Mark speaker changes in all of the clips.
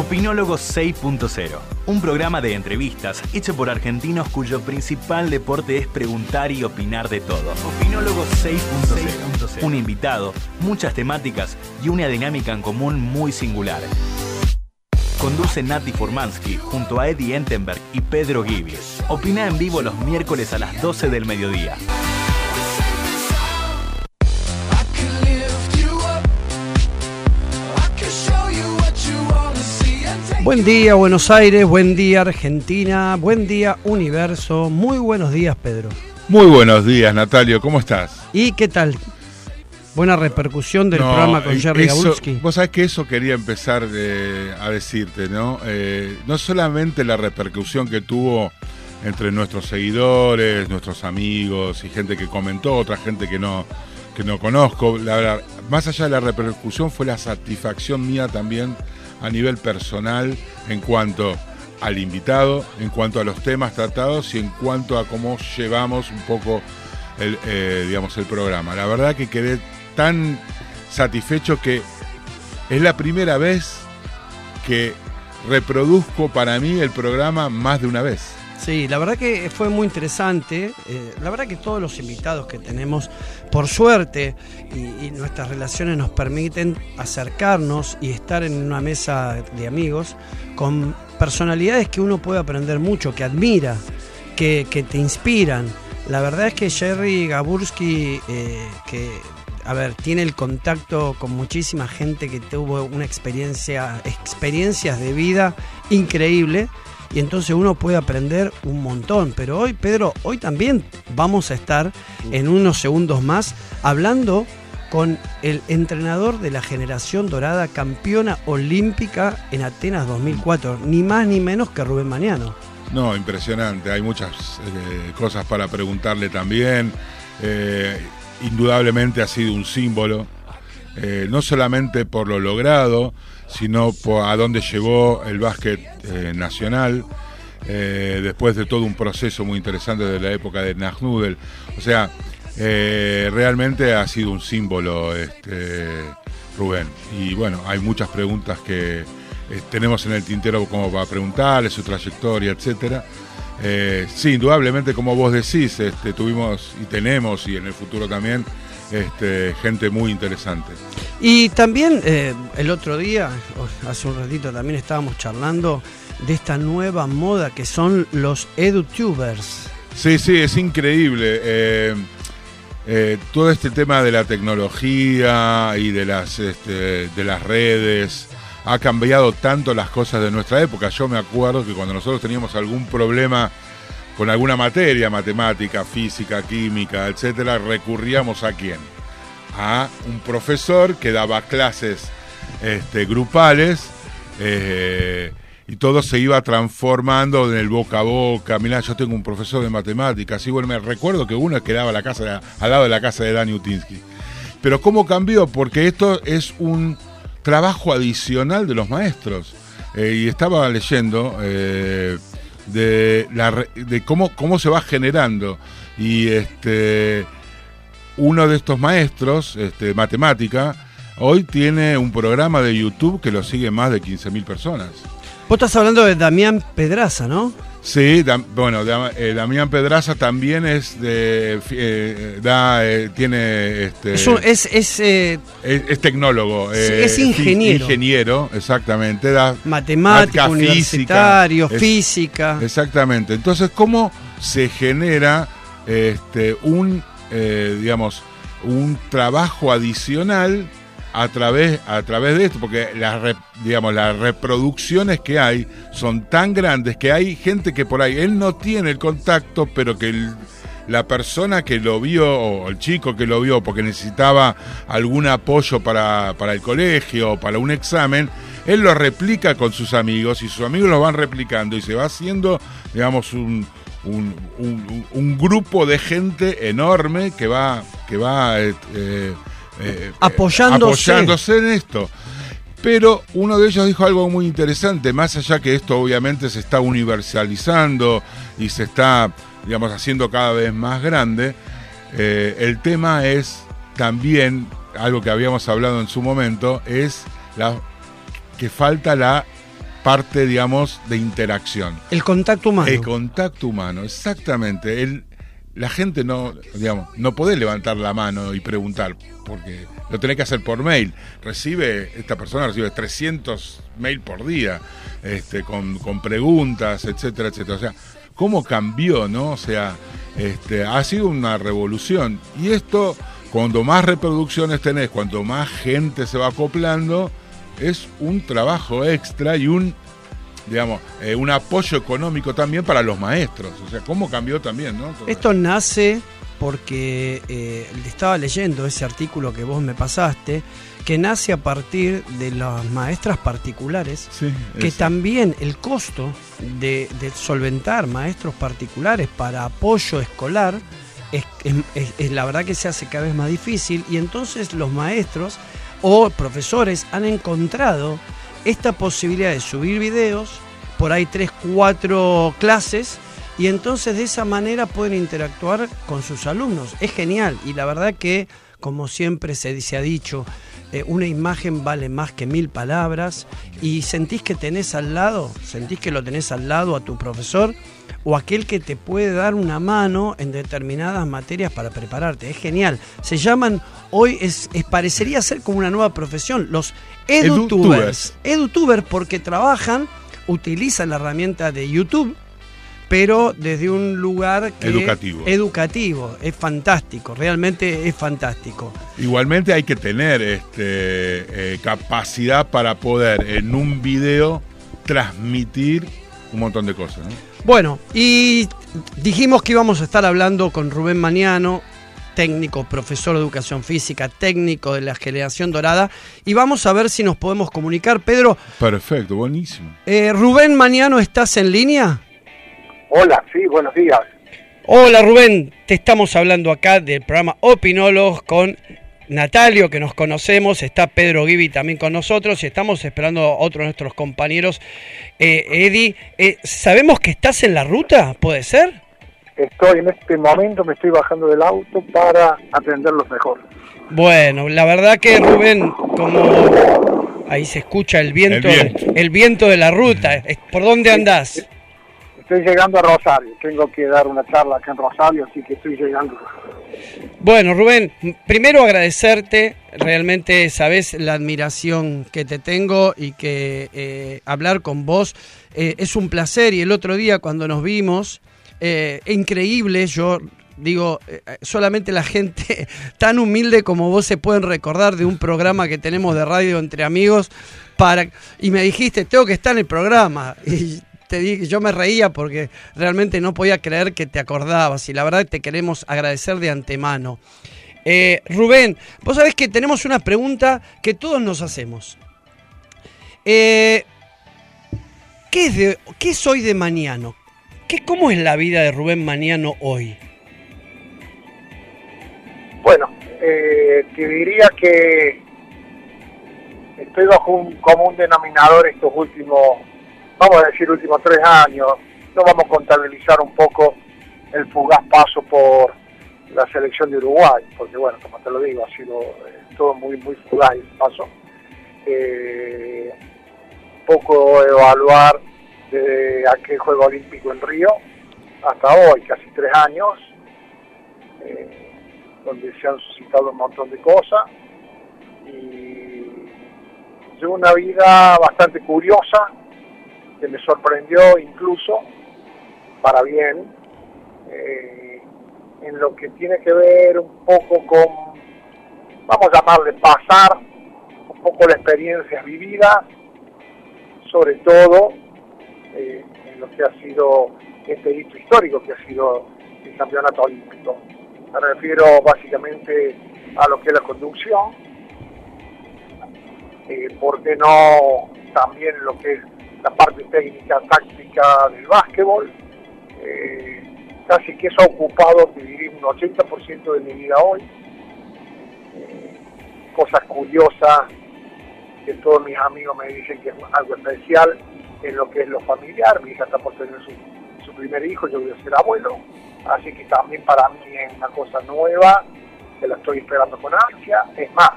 Speaker 1: Opinólogo 6.0, un programa de entrevistas hecho por argentinos cuyo principal deporte es preguntar y opinar de todo. Opinólogo 6.0, un invitado, muchas temáticas y una dinámica en común muy singular. Conduce Nati Formansky junto a Eddie Entenberg y Pedro Gibi. Opina en vivo los miércoles a las 12 del mediodía.
Speaker 2: Buen día Buenos Aires, buen día Argentina, buen día Universo, muy buenos días Pedro.
Speaker 3: Muy buenos días Natalio, ¿cómo estás?
Speaker 2: ¿Y qué tal? Buena repercusión del programa con Jerry
Speaker 3: eso-
Speaker 2: Gabulski.
Speaker 3: Vos sabés que eso quería empezar eh, a decirte, ¿no? Eh, no solamente la repercusión que tuvo entre nuestros seguidores, nuestros amigos y gente que comentó, otra gente que no, que no conozco. La verdad, más allá de la repercusión fue la satisfacción mía también a nivel personal en cuanto al invitado, en cuanto a los temas tratados y en cuanto a cómo llevamos un poco el, eh, digamos, el programa. La verdad que quedé tan satisfecho que es la primera vez que reproduzco para mí el programa más de una vez.
Speaker 2: Sí, la verdad que fue muy interesante. Eh, la verdad que todos los invitados que tenemos, por suerte, y, nuestras relaciones nos permiten acercarnos y estar en una mesa de amigos con personalidades que uno puede aprender mucho, que admira, que, que te inspiran. La verdad es que Jerry Gabursky, eh, que, a ver, tiene el contacto con muchísima gente que tuvo una experiencia, experiencias de vida increíble y entonces uno puede aprender un montón. Pero hoy, Pedro, hoy también vamos a estar en unos segundos más hablando con el entrenador de la generación dorada, campeona olímpica en Atenas 2004, ni más ni menos que Rubén Maniano.
Speaker 3: No, impresionante. Hay muchas eh, cosas para preguntarle también. Eh, indudablemente ha sido un símbolo, eh, no solamente por lo logrado, sino a dónde llevó el básquet eh, nacional, eh, después de todo un proceso muy interesante de la época de Nagnudel. O sea, eh, realmente ha sido un símbolo este, Rubén. Y bueno, hay muchas preguntas que tenemos en el tintero como para preguntarle, su trayectoria, etcétera. Sí, indudablemente, como vos decís, este, tuvimos y tenemos, y en el futuro también, este, gente muy interesante.
Speaker 2: Y también eh, el otro día, hace un ratito también estábamos charlando de esta nueva moda que son los edutubers.
Speaker 3: Sí, sí, es increíble. Eh, eh, todo este tema de la tecnología y de las, este, de las redes ha cambiado tanto las cosas de nuestra época. Yo me acuerdo que cuando nosotros teníamos algún problema con alguna materia, matemática, física, química, etcétera, recurríamos a quién? A un profesor que daba clases este, grupales eh, y todo se iba transformando en el boca a boca. Mirá, yo tengo un profesor de matemáticas, y bueno, me recuerdo que uno quedaba la casa al lado de la casa de Dani Utinsky. Pero ¿cómo cambió? Porque esto es un trabajo adicional de los maestros. Eh, y estaba leyendo eh, de, la, de cómo, cómo se va generando. Y este uno de estos maestros, este, matemática, hoy tiene un programa de YouTube que lo sigue más de 15.000 personas.
Speaker 2: Vos estás hablando de Damián Pedraza, ¿no?
Speaker 3: Sí, bueno, eh, Damián Pedraza también es de, eh, da, eh, tiene, este,
Speaker 2: Es, un- es, es,
Speaker 3: es, es tecnólogo,
Speaker 2: es ingeniero.
Speaker 3: ingeniero, exactamente, da
Speaker 2: matemático,
Speaker 3: Física,
Speaker 2: universitario,
Speaker 3: es-
Speaker 2: física.
Speaker 3: Exactamente. Entonces, ¿cómo se genera este, un, digamos, un trabajo adicional a través, a través de esto? Porque las, digamos, las reproducciones que hay son tan grandes que hay gente que por ahí, él no tiene el contacto, pero que la persona que lo vio, o el chico que lo vio porque necesitaba algún apoyo para, para el colegio o para un examen, él lo replica con sus amigos y sus amigos lo van replicando y se va haciendo, digamos, un, un, grupo de gente enorme que va, que va eh, eh,
Speaker 2: eh, apoyándose.
Speaker 3: apoyándose en esto. Pero uno de ellos dijo algo muy interesante, más allá que esto obviamente se está universalizando y se está, digamos, haciendo cada vez más grande, el tema es también, algo que habíamos hablado en su momento, es la, que falta la parte, digamos, de interacción.
Speaker 2: El contacto humano.
Speaker 3: El contacto humano, exactamente. El, la gente no, digamos, no puede levantar la mano y preguntar, porque lo tenés que hacer por mail. Recibe, esta persona recibe 300 mail por día, este, con, con preguntas, etcétera, etcétera. O sea, ¿cómo cambió, no? O sea, este, ha sido una revolución. Y esto, cuando más reproducciones tenés, cuanto más gente se va acoplando, es un trabajo extra y un digamos, eh, un apoyo económico también para los maestros. O sea, cómo cambió también, ¿no?
Speaker 2: Esto nace porque eh, estaba leyendo ese artículo que vos me pasaste, que nace a partir de las maestras particulares, que también el costo de, solventar maestros particulares para apoyo escolar es, la verdad que se hace cada vez más difícil y entonces los maestros o profesores han encontrado esta posibilidad de subir videos, por ahí tres, cuatro clases, y entonces de esa manera pueden interactuar con sus alumnos. Es genial y la verdad que, como siempre se, se ha dicho, eh, una imagen vale más que mil palabras y sentís que tenés al lado, sentís que lo tenés al lado a tu profesor o aquel que te puede dar una mano en determinadas materias para prepararte. Es genial. Se llaman, hoy es, parecería ser como una nueva profesión, los edutubers. Edutubers porque trabajan, utilizan la herramienta de YouTube pero desde un lugar
Speaker 3: educativo.
Speaker 2: educativo. Es fantástico, realmente es fantástico.
Speaker 3: Igualmente hay que tener este, eh, capacidad para poder en un video transmitir un montón de cosas.
Speaker 2: Bueno, y dijimos que íbamos a estar hablando con Rubén Mañano, técnico, profesor de educación física, técnico de la generación dorada, y vamos a ver si nos podemos comunicar. Pedro.
Speaker 3: Perfecto, buenísimo.
Speaker 2: Eh, Rubén Mañano, ¿estás en línea?
Speaker 4: Hola, sí, buenos días.
Speaker 2: Hola Rubén, te estamos hablando acá del programa Opinólogos con Natalio, que nos conocemos, está Pedro Gibi también con nosotros y estamos esperando a otros de nuestros compañeros. Eh, Eddie, eh, ¿sabemos que estás en la ruta? ¿Puede ser?
Speaker 4: Estoy en este momento, me estoy bajando del auto para atenderlos mejor.
Speaker 2: Bueno, la verdad que Rubén, como ahí se escucha el viento, el viento, de la ruta, ¿por dónde andás?
Speaker 4: Estoy llegando a Rosario, tengo que dar una charla acá en Rosario, así que estoy llegando.
Speaker 2: Bueno, Rubén, primero agradecerte, realmente sabes la admiración que te tengo y que eh, hablar con vos eh, es un placer. Y el otro día cuando nos vimos, eh, increíble, yo digo, solamente la gente tan humilde como vos se pueden recordar de un programa que tenemos de radio entre amigos para y me dijiste, tengo que estar en el programa. Y yo me reía porque realmente no podía creer que te acordabas y la verdad te queremos agradecer de antemano. Eh, Rubén, vos sabés que tenemos una pregunta que todos nos hacemos. Eh, ¿qué, es de, ¿Qué soy de Mañano? ¿Qué, ¿Cómo es la vida de Rubén Mañano hoy?
Speaker 4: Bueno, eh, te diría que estoy bajo un común denominador estos últimos vamos a decir, últimos tres años. No vamos a contabilizar un poco el fugaz paso por la selección de Uruguay, porque bueno, como te lo digo, ha sido eh, todo muy, muy fugaz el paso. Eh, poco evaluar desde aquel Juego Olímpico en Río hasta hoy, casi tres años, eh, donde se han suscitado un montón de cosas y llevo una vida bastante curiosa, que me sorprendió incluso, para bien, eh, en lo que tiene que ver un poco con, vamos a llamarle pasar, un poco la experiencia vivida, sobre todo eh, en lo que ha sido este hito histórico que ha sido el campeonato olímpico. Me refiero básicamente a lo que es la conducción, eh, ¿por qué no también lo que es la parte técnica, táctica del básquetbol? Eh, casi que eso ha ocupado, un 80% de mi vida hoy. Eh, cosas curiosas que todos mis amigos me dicen que es algo especial en lo que es lo familiar. Mi hija está por tener su, primer hijo, yo voy a ser abuelo. Así que también para mí es una cosa nueva, que la estoy esperando con ansia. Es más,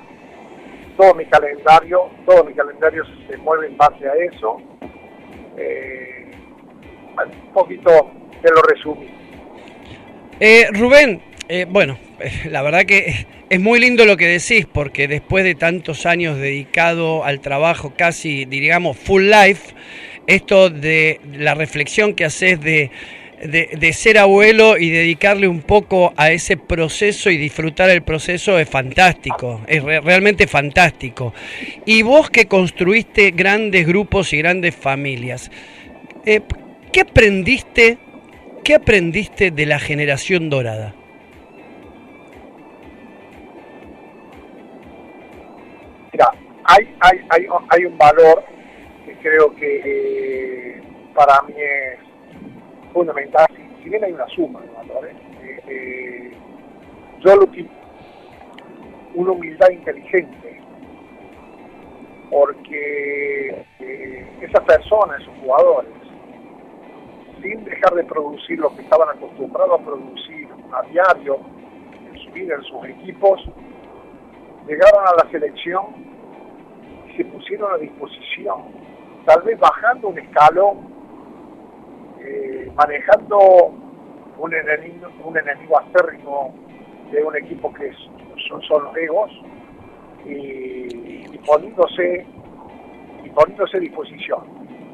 Speaker 4: todo mi calendario, todo mi calendario se mueve en base a eso. Eh, un poquito te lo resumí.
Speaker 2: Eh, Rubén, eh, bueno, la verdad que es muy lindo lo que decís, porque después de tantos años dedicado al trabajo, casi, digamos, full life, esto de la reflexión que haces de, de, ser abuelo y dedicarle un poco a ese proceso y disfrutar el proceso es fantástico, es realmente fantástico. Y vos que construiste grandes grupos y grandes familias, eh, ¿qué aprendiste? ¿Qué aprendiste de la generación dorada?
Speaker 4: Mira, hay, hay, hay, hay un valor que creo que eh, para mí es fundamental, si, bien hay una suma de valores, eh, eh, yo lo que una humildad inteligente, porque esas personas, esos jugadores, sin dejar de producir lo que estaban acostumbrados a producir a diario en su vida, en sus equipos, llegaron a la selección y se pusieron a disposición, tal vez bajando un escalón, eh, manejando un enemigo, un enemigo acérrimo de un equipo que son, son los egos y, poniéndose y poniéndose a disposición.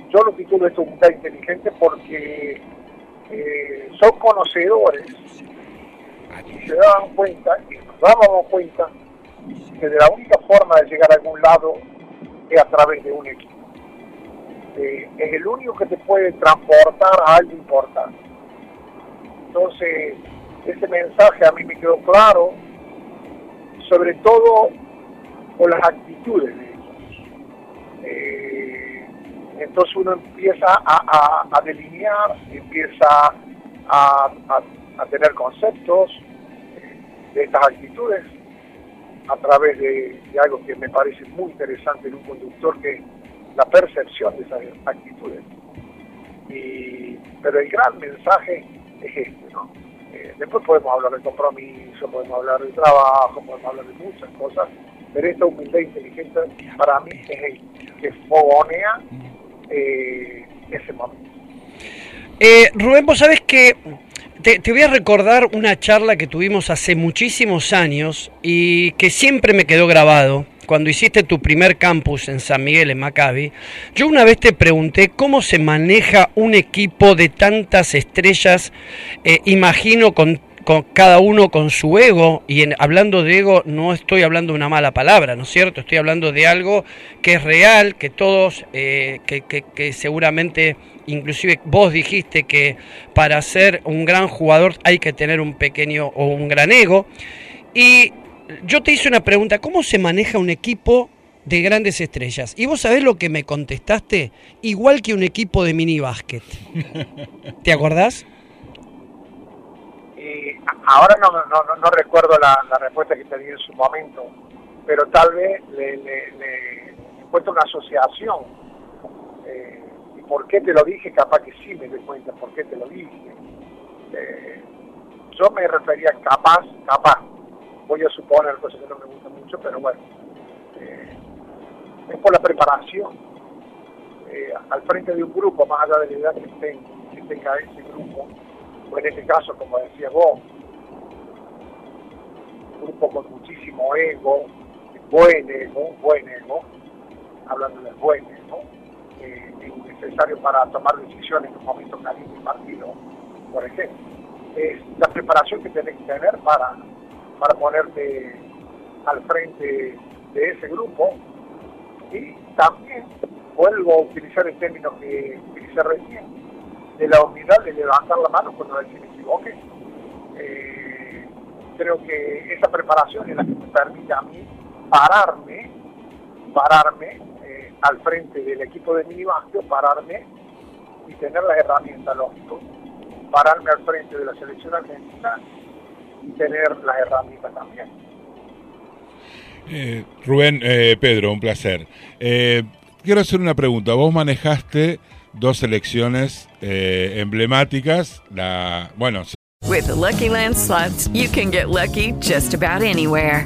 Speaker 4: Yo lo titulo esto unidad inteligente porque eh, son conocedores y se daban cuenta, y nos dábamos cuenta que de la única forma de llegar a algún lado es a través de un equipo. Eh, es el único que te puede transportar a algo importante. Entonces, ese mensaje a mí me quedó claro, sobre todo por las actitudes de ellos. Eh, entonces uno empieza a, delinear, empieza a, a tener conceptos de estas actitudes a través de, algo que me parece muy interesante en un conductor, que la percepción de esas actitudes. pero el gran mensaje es este, ¿no? Eh, después podemos hablar de compromiso, podemos hablar de trabajo, podemos hablar de muchas cosas, pero esta humildad inteligente para mí es el que fogonea eh, ese momento.
Speaker 2: Eh, Rubén, vos sabés que te, voy a recordar una charla que tuvimos hace muchísimos años y que siempre me quedó grabado. Cuando hiciste tu primer campus en San Miguel, en Maccabi, yo una vez te pregunté cómo se maneja un equipo de tantas estrellas, eh, imagino con con cada uno con su ego, y en, hablando de ego no estoy hablando una mala palabra, ¿no es cierto? Estoy hablando de algo que es real, que todos, eh, que, que, seguramente, inclusive vos dijiste que para ser un gran jugador hay que tener un pequeño o un gran ego. Y yo te hice una pregunta, ¿cómo se maneja un equipo de grandes estrellas? Y vos sabés lo que me contestaste, igual que un equipo de mini básquet. ¿Te acordás?
Speaker 4: ahora no, no, no, recuerdo la, respuesta que te di en su momento, pero tal vez le, le, le encuentro una asociación. Eh, ¿Y por qué te lo dije? Capaz que sí me doy cuenta por qué te lo dije. Eh, yo me refería capaz, capaz. Voy a suponer cosas que no me gustan mucho, pero bueno. Eh, es por la preparación. al frente de un grupo, más allá de la edad que que tenga ese grupo, o en este caso, como decía vos, un grupo con muchísimo ego, buen ego, buen ego, hablando del buen ego, eh, necesario para tomar decisiones en un momento caliente partido, por ejemplo. Es la preparación que tenés que tener para, para ponerte al frente de ese grupo. Y también vuelvo a utilizar el término que utilicé recién, de la humildad de levantar la mano cuando alguien se equivoque. Eh, creo que esa preparación es la que me permite a mí pararme, pararme eh, al frente del equipo de Minibastio, pararme y tener las herramientas, lógico, pararme al frente de la selección argentina y tener las herramientas también.
Speaker 3: Eh, Rubén, eh, Pedro, un placer. Eh, quiero hacer una pregunta. Vos manejaste dos selecciones eh, emblemáticas. La, bueno,
Speaker 5: With the Lucky Land slots, you can get lucky just about anywhere.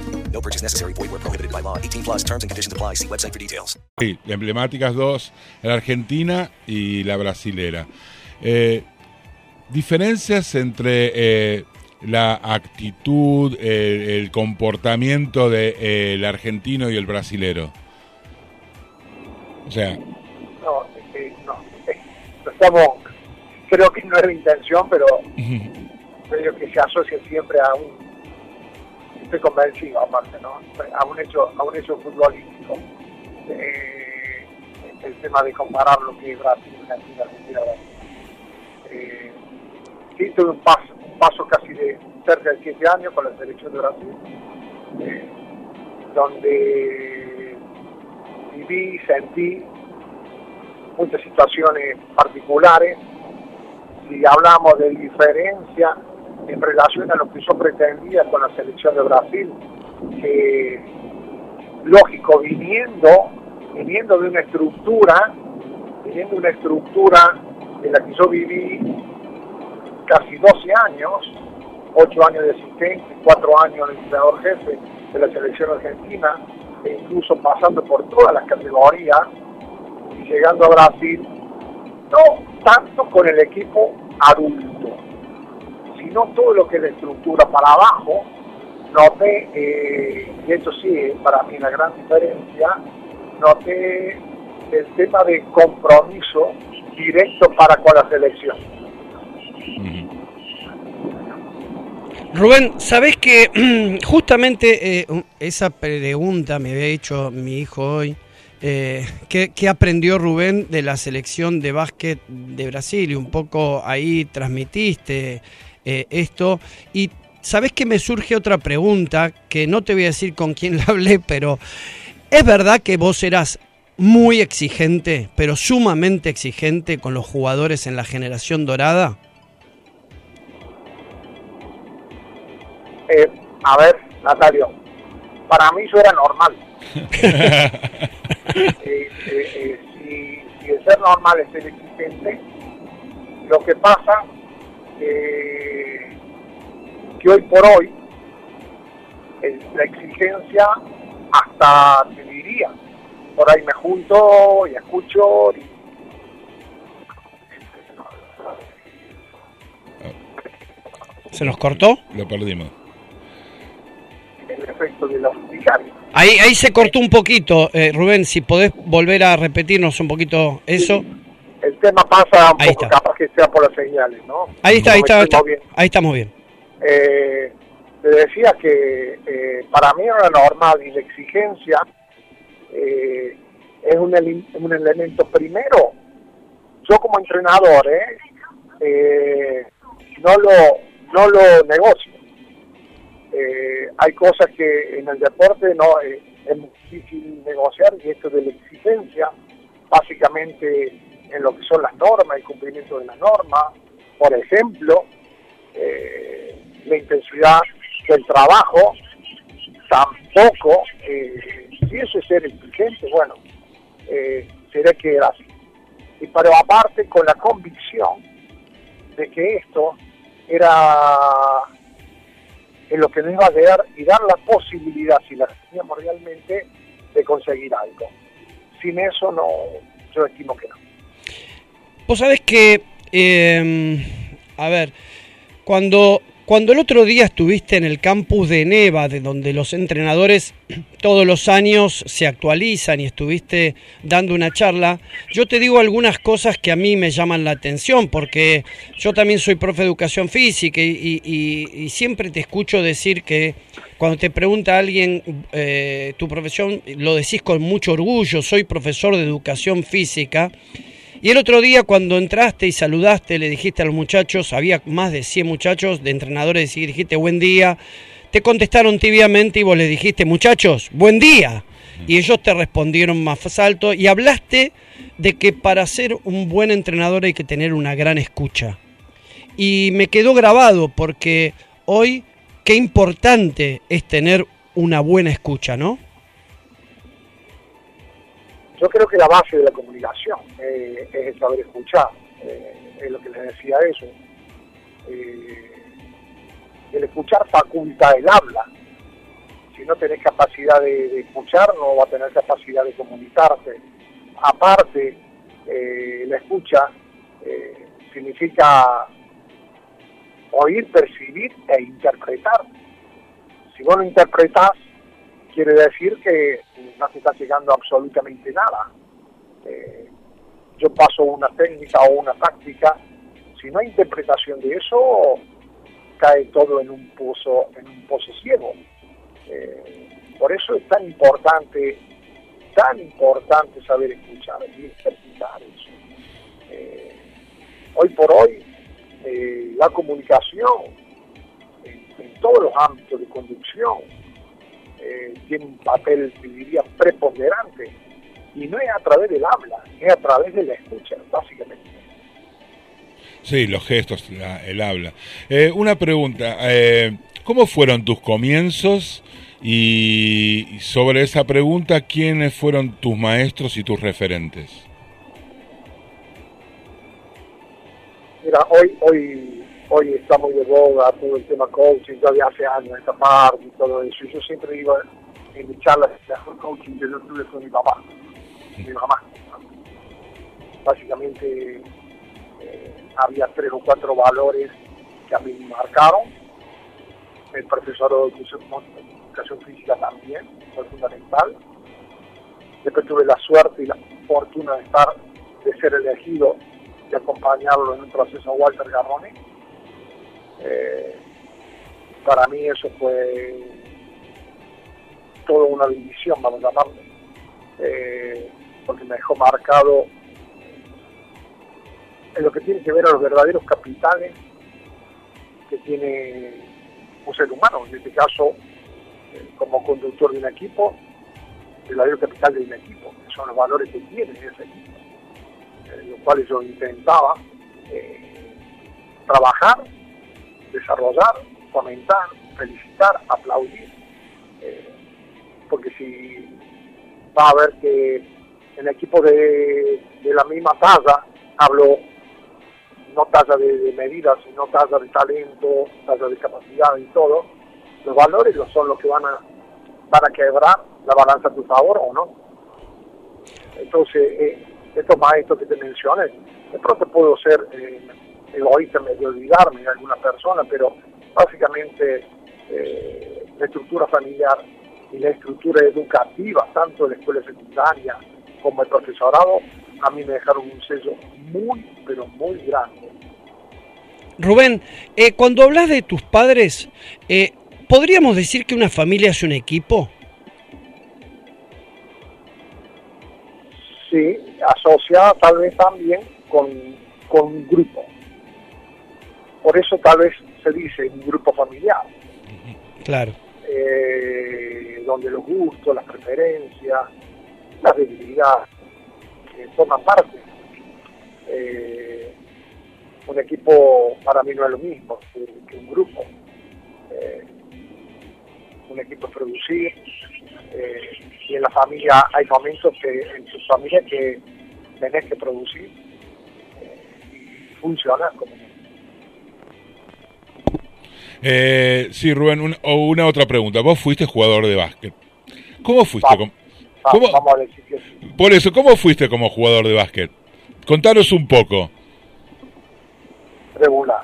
Speaker 6: No purchase necessary. Void where prohibited by law. 18 plus terms and conditions apply. See website for details.
Speaker 3: Sí, emblemáticas dos, la argentina y la brasilera. Eh, diferencias entre eh, la actitud, eh, el comportamiento del argentino y el brasilero. O sea,
Speaker 4: No, no, eh, no estamos, creo que no es la intención, pero creo que se asocia siempre a un, estoy convencido aparte, ¿no? A un hecho, a un hecho futbolístico. Eh, el tema de comparar lo que es Brasil, Argentina, Argentina, Brasil. Eh, sí, tuve un paso, un paso casi de cerca de siete años con la selección de Brasil, eh, donde viví, sentí muchas situaciones particulares. Si hablamos de diferencia en relación a lo que yo pretendía con la selección de Brasil, que lógico, viniendo, viniendo de una estructura, viniendo de una estructura en la que yo viví casi 12 años, 8 años de asistente, 4 años de entrenador jefe de la selección argentina, e incluso pasando por todas las categorías, y llegando a Brasil, no tanto con el equipo adulto, sino todo lo que es la estructura para abajo, noté, eh, y esto sí es para mí la gran diferencia, noté el tema de compromiso directo para con la selección.
Speaker 2: Rubén, sabes que justamente eh, esa pregunta me había hecho mi hijo hoy. Eh, ¿qué, qué aprendió Rubén de la selección de básquet de Brasil? Y un poco ahí transmitiste eh, esto. Y sabes que me surge otra pregunta, que no te voy a decir con quién la hablé, pero ¿es verdad que vos eras muy exigente, pero sumamente exigente con los jugadores en la generación dorada?
Speaker 4: Eh, a ver, Natalio, para mí eso era normal. Eh, eh, eh, si, si el ser normal es ser exigente, lo que pasa que hoy por hoy el- la exigencia hasta te diría, por ahí me junto y escucho y
Speaker 2: ¿Se nos cortó?
Speaker 3: lo perdimos.
Speaker 4: el efecto de los vicarios.
Speaker 2: Ahí, ahí se cortó un poquito, eh, Rubén, si podés volver a repetirnos un poquito eso.
Speaker 4: El tema pasa un
Speaker 2: Ahí
Speaker 4: poco
Speaker 2: está.
Speaker 4: capaz que sea por las señales, ¿no?
Speaker 2: Ahí está, ahí está, está-
Speaker 4: moviendo.
Speaker 2: ahí estamos bien.
Speaker 4: Eh, te decía que eh, para mí era normal y la exigencia eh, es un, un elemento primero. Yo como entrenador, ¿eh? Eh, no lo no lo negocio. Eh, hay cosas que en el deporte no es muy difícil negociar y esto de la exigencia, básicamente en lo que son las normas, el cumplimiento de las normas, por ejemplo, eh, la intensidad del trabajo, tampoco, eh, si eso es ser exigente, bueno, eh, será que era así. Y pero aparte con la convicción de que esto era en lo que nos iba a dar y dar la posibilidad, si la teníamos realmente, de conseguir algo. Sin eso no, yo estimo que no.
Speaker 2: Vos sabés que, eh, a ver, cuando cuando el otro día estuviste en el campus de Neva, de donde los entrenadores todos los años se actualizan y estuviste dando una charla, yo te digo algunas cosas que a mí me llaman la atención, porque yo también soy profe de educación física y, siempre te escucho decir que cuando te pregunta alguien eh, tu profesión, lo decís con mucho orgullo, soy profesor de educación física. Y el otro día cuando entraste y saludaste, le dijiste a los muchachos, había más de 100 muchachos de entrenadores y dijiste buen día, te contestaron tibiamente y vos le dijiste muchachos, buen día. Y ellos te respondieron más alto y hablaste de que para ser un buen entrenador hay que tener una gran escucha. Y me quedó grabado porque hoy qué importante es tener una buena escucha, ¿no?
Speaker 4: Yo creo que la base de la comunicación eh, es el saber escuchar, eh, es lo que les decía eso. Eh, el escuchar faculta el habla. Si no tenés capacidad de, escuchar, no va a tener capacidad de comunicarte. Aparte, la escucha significa oír, percibir e interpretar. Si vos no interpretás, quiere decir que no se está llegando absolutamente nada. Eh, yo paso una técnica o una táctica, si no hay interpretación de eso, cae todo en un pozo, en un pozo ciego. Eh, por eso es tan importante, tan importante saber escuchar y interpretar eso. Eh, hoy por hoy, la comunicación en todos los ámbitos de conducción, eh, tiene un papel, diría, preponderante. Y no es a través del habla, es a través de la escucha, básicamente.
Speaker 3: Sí, los gestos, el habla. Eh, una pregunta, eh, ¿cómo fueron tus comienzos? Y sobre esa pregunta, ¿quiénes fueron tus maestros y tus referentes?
Speaker 4: Mira, hoy, hoy hoy está muy de boga todo el tema coaching, ya de hace años esta parte y todo eso. Yo siempre digo en mis charlas de coaching que yo tuve con mi papá, mi mamá. Básicamente eh, había tres o cuatro valores que a mí me marcaron. El profesor de educación física también fue fundamental. Después tuve la suerte y la fortuna de estar, de ser elegido y acompañarlo en un proceso Walter Garrone eh, para mí eso fue toda una bendición, vamos a llamarlo, eh, porque me dejó marcado en lo que tiene que ver a los verdaderos capitales que tiene un ser humano, en este caso eh, como conductor de un equipo, el verdadero capital de un equipo, que son los valores que tiene ese equipo, los cuales yo intentaba trabajar desarrollar, fomentar, felicitar, aplaudir. Eh, porque si va a ver que en equipo de, la misma talla, hablo no talla de, medidas, sino talla de talento, talla de capacidad y todo, los valores son los que van a, van a quebrar la balanza a tu favor o no. Entonces, eh, estos maestros que te mencioné, de pronto puedo ser eh, egoísta medio olvidarme de alguna persona, pero básicamente eh, la estructura familiar y la estructura educativa, tanto de la escuela secundaria como el profesorado, a mí me dejaron un sello muy, pero muy grande.
Speaker 2: Rubén, eh, cuando hablas de tus padres, eh, ¿podríamos decir que una familia es un equipo?
Speaker 4: Sí, asociada tal vez también con, con un grupo. Por eso tal vez se dice un grupo familiar.
Speaker 2: Claro.
Speaker 4: Eh, donde los gustos, las preferencias, las debilidades eh, forman parte. Eh, un equipo para mí no es lo mismo que, un grupo. un equipo es producir, y en la familia hay momentos que en tu familia que tenés que producir y funcionar como
Speaker 3: Eh, sí, Rubén, un- o una otra pregunta. Vos fuiste jugador de básquet. ¿Cómo fuiste?
Speaker 4: Vamos.
Speaker 3: com-
Speaker 4: Va-
Speaker 3: ¿Cómo-
Speaker 4: vamos a decir que sí.
Speaker 3: Por eso, ¿cómo fuiste como jugador de básquet? Contanos un poco.
Speaker 4: regular.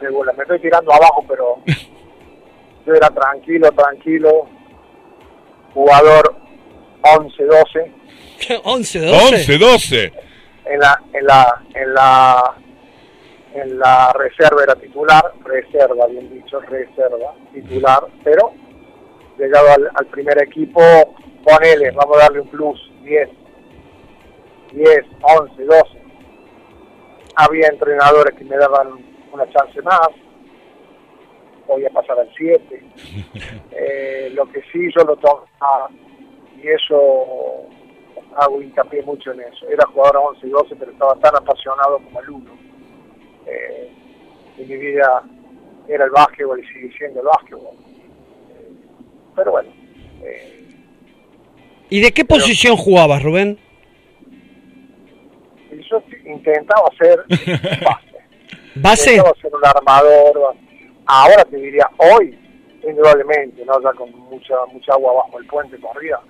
Speaker 4: Regular. Me estoy tirando abajo, pero yo era tranquilo, tranquilo. Jugador 11-12.
Speaker 2: 11, 12.
Speaker 3: 11, 12.
Speaker 4: En la, en la, en la, en la reserva era titular, reserva, bien dicho, reserva, titular, pero llegado al, al primer equipo, ponele, vamos a darle un plus, 10, 10, 11, 12. Había entrenadores que me daban una chance más, podía pasar al 7. Eh, lo que sí yo lo tomaba, y eso hago hincapié mucho en eso. Era jugador a 11 y 12, pero estaba tan apasionado como el 1. Eh, y mi vida era el básquetbol y sigue siendo el básquetbol. Eh, pero bueno, eh,
Speaker 2: ¿Y de qué posición jugabas, Rubén?
Speaker 4: yo intentaba hacer base.
Speaker 2: ¿Base?
Speaker 4: Intentaba ser un armador. Ahora te diría, hoy, indudablemente, ¿no? ya con mucha mucha agua bajo el puente corrida,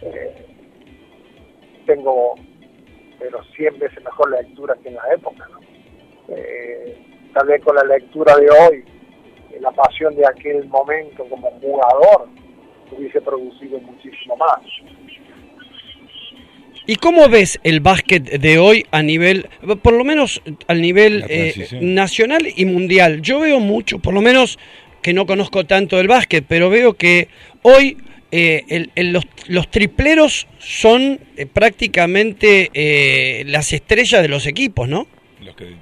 Speaker 4: eh, tengo pero 100 veces mejor lectura que en la época. ¿no? Eh, tal vez con la lectura de hoy, eh, la pasión de aquel momento como jugador hubiese producido muchísimo más.
Speaker 2: ¿Y cómo ves el básquet de hoy a nivel, por lo menos al nivel eh, nacional y mundial? Yo veo mucho, por lo menos que no conozco tanto del básquet, pero veo que hoy eh, el- el- los, los tripleros son eh, prácticamente eh, las estrellas de los equipos, ¿no?
Speaker 3: Los que-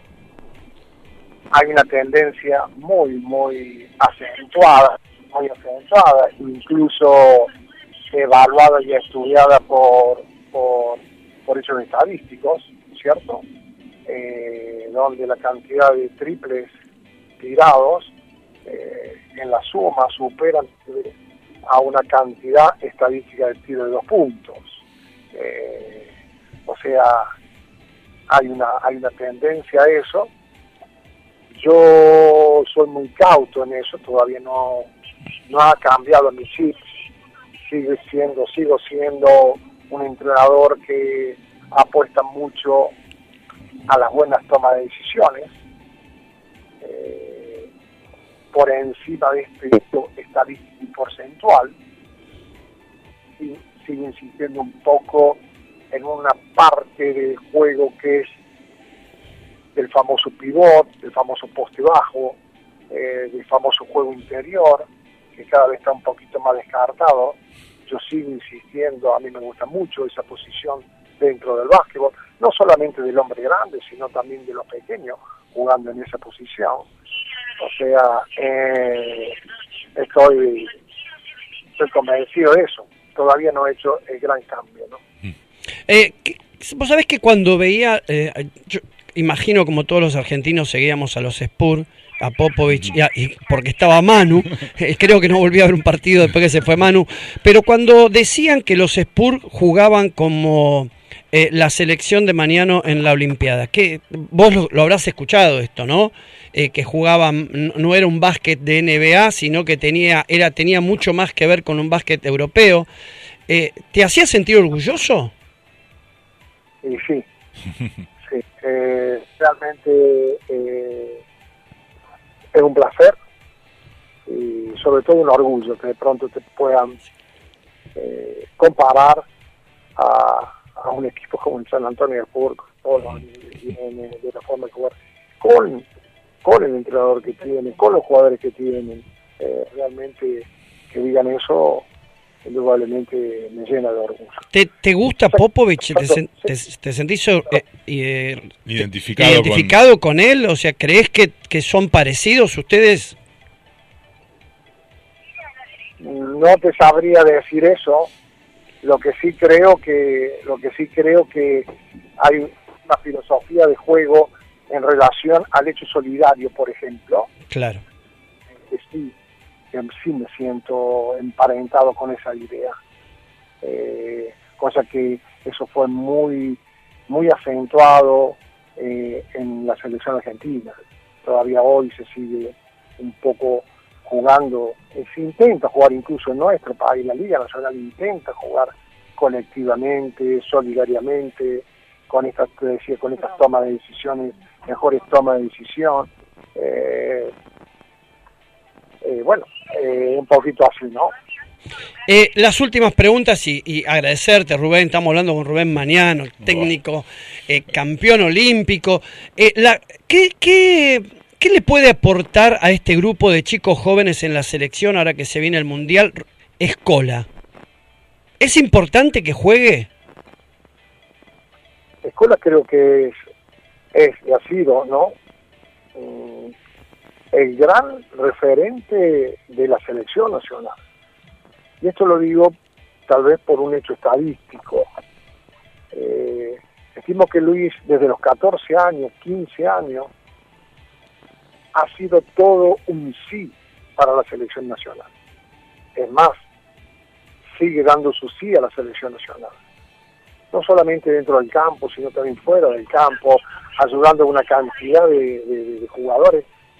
Speaker 4: hay una tendencia muy, muy acentuada, muy acentuada, incluso evaluada y estudiada por, por, por hechos estadísticos, ¿cierto? Eh, donde la cantidad de triples tirados eh, en la suma superan a una cantidad estadística de tiro de dos puntos. Eh, o sea, hay una, hay una tendencia a eso. Yo soy muy cauto en eso, todavía no, no ha cambiado mi chip. Sigue siendo, sigo siendo un entrenador que apuesta mucho a las buenas tomas de decisiones. eh, por encima de este estadístico porcentual. Y sigo insistiendo un poco en una parte del juego que es del famoso pivot, del famoso poste bajo, eh, del famoso juego interior, que cada vez está un poquito más descartado. Yo sigo insistiendo, a mí me gusta mucho esa posición dentro del básquetbol, no solamente del hombre grande, sino también de los pequeños jugando en esa posición. O sea, eh, estoy, estoy convencido de eso. Todavía no he hecho el gran cambio, ¿no?
Speaker 2: Eh, que- Vos sabés que cuando veía, eh, yo imagino como todos los argentinos seguíamos a los Spurs, a Popovich, y a- y porque estaba Manu, eh, creo que no volví a ver un partido después que se fue Manu, pero cuando decían que los Spurs jugaban como eh, la selección de Maniano en la Olimpiada, que vos lo, lo habrás escuchado esto, ¿no? Eh, que jugaban, no- era un básquet de NBA, sino que tenía, era, tenía mucho más que ver con un básquet europeo. Eh, ¿Te hacía sentir orgulloso?
Speaker 4: Sí, eh, realmente eh, es un placer y sobre todo un orgullo que de pronto te puedan eh, comparar a, un equipo como el San Antonio de tiene, de la forma con, con el entrenador que tiene, con los jugadores que tienen, eh, realmente que digan eso indudablemente me llena de orgullo.
Speaker 2: ¿Te, te gusta Popovich? ¿Te, sen- te- te sentís eh, eh,
Speaker 3: Identificado,
Speaker 2: identificado con... él? O sea, ¿crees que, que son parecidos ustedes?
Speaker 4: no te sabría decir eso lo que sí creo que lo que sí creo que hay una filosofía de juego en relación al hecho solidario por ejemplo
Speaker 2: Claro.
Speaker 4: que sí que sí me siento emparentado con esa idea eh, cosa que eso fue muy, muy acentuado eh, en la selección argentina. Todavía hoy se sigue un poco jugando, eh, se intenta jugar incluso en nuestro país, la Liga Nacional intenta jugar colectivamente, solidariamente, con estas, con estas tomas de decisiones, mejores tomas de decisión. Eh, eh, bueno, eh, un poquito así, ¿no?
Speaker 2: Eh, las últimas preguntas y, y agradecerte, Rubén. Estamos hablando con Rubén Mañano, el técnico eh, campeón olímpico. Eh, la, ¿qué, qué, qué le puede aportar a este grupo de chicos jóvenes en la selección ahora que se viene el Mundial? Escola. ¿Es importante que juegue?
Speaker 4: Escuela creo que es, es y ha sido, ¿no? El gran referente de la selección nacional. Y esto lo digo tal vez por un hecho estadístico. Eh, estimo que Luis desde los 14 años, 15 años, ha sido todo un sí para la selección nacional. Es más, sigue dando su sí a la selección nacional. No solamente dentro del campo, sino también fuera del campo, ayudando a una cantidad de jugadores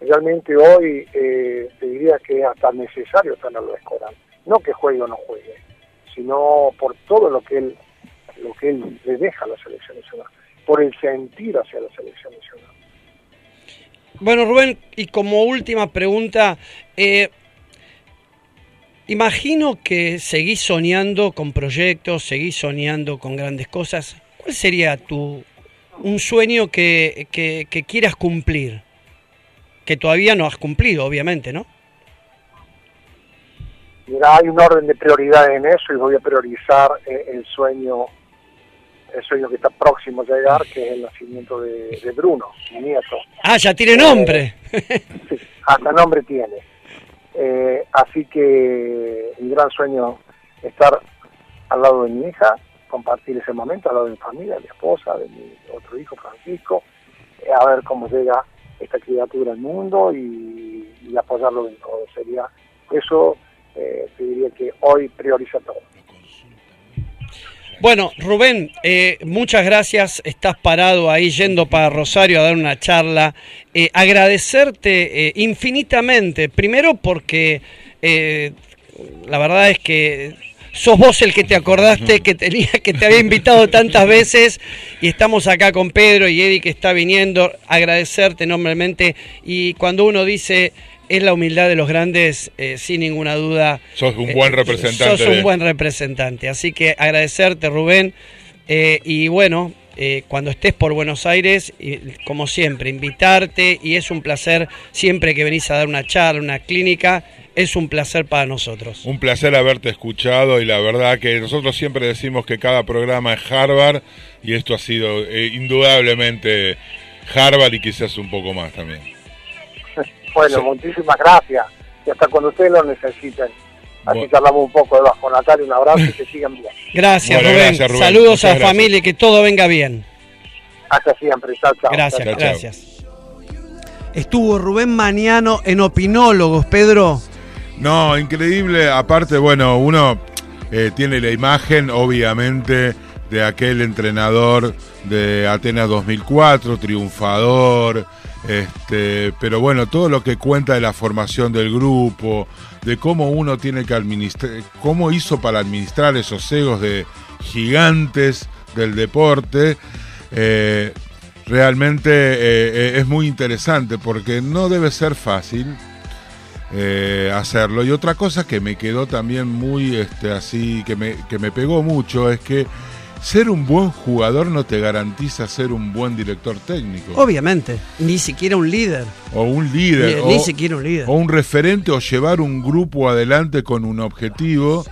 Speaker 4: realmente hoy eh, te diría que es hasta necesario tenerlo escolar. No que juegue o no juegue, sino por todo lo que él, lo que él le deja a la selección nacional, por el sentir hacia la selección nacional.
Speaker 2: Bueno, Rubén, y como última pregunta, eh, imagino que seguís soñando con proyectos, seguís soñando con grandes cosas. ¿Cuál sería tu un sueño que- que quieras cumplir? Que todavía no has cumplido, obviamente, ¿no?
Speaker 4: Mira, hay un orden de prioridades en eso y voy a priorizar eh, el sueño el sueño que está próximo a llegar, que es el nacimiento de, de Bruno, mi nieto.
Speaker 2: Ah, ya tiene nombre.
Speaker 4: Sí, hasta nombre tiene. Eh, así que mi gran sueño es estar al lado de mi hija, compartir ese momento al lado de mi familia, de mi esposa, de mi otro hijo Francisco, eh, a ver cómo llega esta criatura al mundo y, apoyarlo en todo. Sería eso, eh, te diría que hoy prioriza todo.
Speaker 2: Bueno, Rubén, eh, muchas gracias. Estás parado ahí yendo para Rosario a dar una charla. Eh, agradecerte eh, infinitamente. Primero porque eh, la verdad es que sos vos el que te acordaste que tenía que te había invitado tantas veces y estamos acá con Pedro y Eddie que está viniendo. Agradecerte enormemente y cuando uno dice es la humildad de los grandes, eh, sin ninguna duda.
Speaker 3: Sos un
Speaker 2: eh,
Speaker 3: buen representante.
Speaker 2: Sos un buen representante. Así que agradecerte, Rubén. eh, y bueno, eh, cuando estés por Buenos Aires, y, como siempre, invitarte. Y es un placer siempre que venís a dar una charla, una clínica. Es un placer para nosotros.
Speaker 3: Un placer haberte escuchado y la verdad que nosotros siempre decimos que cada programa es Harvard y esto ha sido eh, indudablemente Harvard y quizás un poco más también.
Speaker 4: Bueno, muchísimas gracias. Y hasta cuando ustedes lo necesiten. Así
Speaker 3: Bueno.
Speaker 4: charlamos un poco debajo. Natalia, un abrazo y que sigan bien.
Speaker 2: Gracias,
Speaker 3: Bueno,
Speaker 2: Rubén.
Speaker 3: gracias, Rubén.
Speaker 2: Saludos
Speaker 3: Muchas
Speaker 2: a la familia y que todo venga bien.
Speaker 4: Hasta siempre. Chao, chao.
Speaker 2: Gracias,
Speaker 3: Chao, chao.
Speaker 2: gracias. Estuvo Rubén Maniano en Opinólogos, Pedro.
Speaker 3: No, increíble. Aparte, bueno, uno eh, tiene la imagen, obviamente, de aquel entrenador de Atenas 2004, triunfador, este, pero bueno, todo lo que cuenta de la formación del grupo, de cómo uno tiene que administrar, cómo hizo para administrar esos egos de gigantes del deporte, eh, realmente eh, es muy interesante porque no debe ser fácil hacerlo. Y otra cosa que me quedó también muy este, así, que me, que me pegó mucho, es que ser un buen jugador no te garantiza ser un buen director técnico.
Speaker 2: Obviamente, ni siquiera un líder.
Speaker 3: O un líder.
Speaker 2: Ni, siquiera un líder.
Speaker 3: O un referente o llevar un grupo adelante con un objetivo.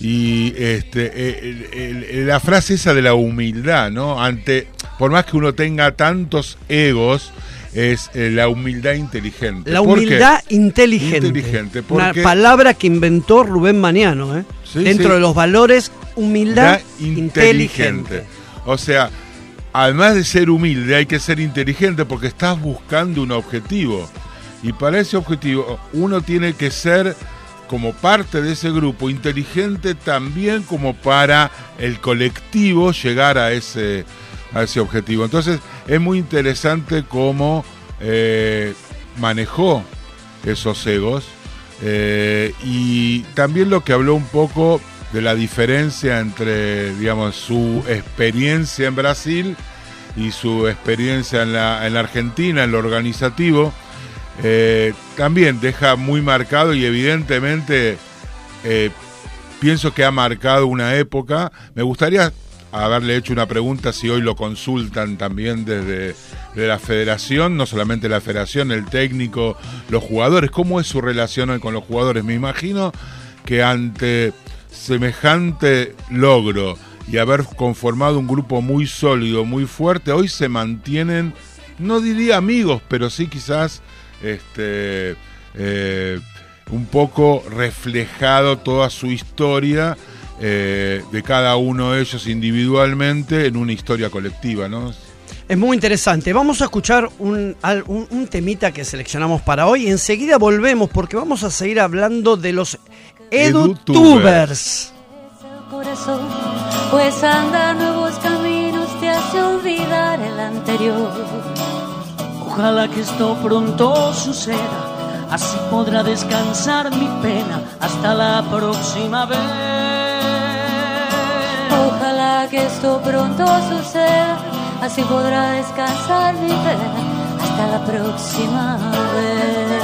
Speaker 3: Y este, la frase esa de la humildad, ¿no? Ante, por más que uno tenga tantos egos, es eh, la humildad inteligente.
Speaker 2: La humildad inteligente. inteligente Una palabra que inventó Rubén Maniano, ¿eh? Dentro de los valores humildad inteligente.
Speaker 3: O sea, además de ser humilde, hay que ser inteligente porque estás buscando un objetivo. Y para ese objetivo uno tiene que ser, como parte de ese grupo, inteligente también como para el colectivo llegar a ese, a ese objetivo. Entonces es muy interesante cómo eh, manejó esos egos eh, y también lo que habló un poco de la diferencia entre, digamos, su experiencia en Brasil y su experiencia en la, en la Argentina, en lo organizativo, eh, también deja muy marcado y evidentemente pienso que ha marcado una época. Me gustaría haberle hecho una pregunta si hoy lo consultan también desde, desde, la federación, no solamente la federación, el técnico, los jugadores, ¿cómo es su relación con los jugadores? Me imagino que ante semejante logro y haber conformado un grupo muy sólido, muy fuerte, hoy se mantienen, no diría amigos, pero sí quizás este, eh, un poco reflejado toda su historia eh, de cada uno de ellos individualmente en una historia colectiva, ¿no?
Speaker 2: Es muy interesante. Vamos a escuchar un, un, temita que seleccionamos para hoy. Enseguida volvemos porque vamos a seguir hablando de los EduTubers.
Speaker 7: Corazón, pues andar nuevos caminos te hace olvidar el anterior.
Speaker 8: Ojalá que esto pronto suceda, así podrá descansar mi pena hasta la próxima vez.
Speaker 7: Ojalá que esto pronto suceda así podrá descansar mi pena hasta la próxima vez.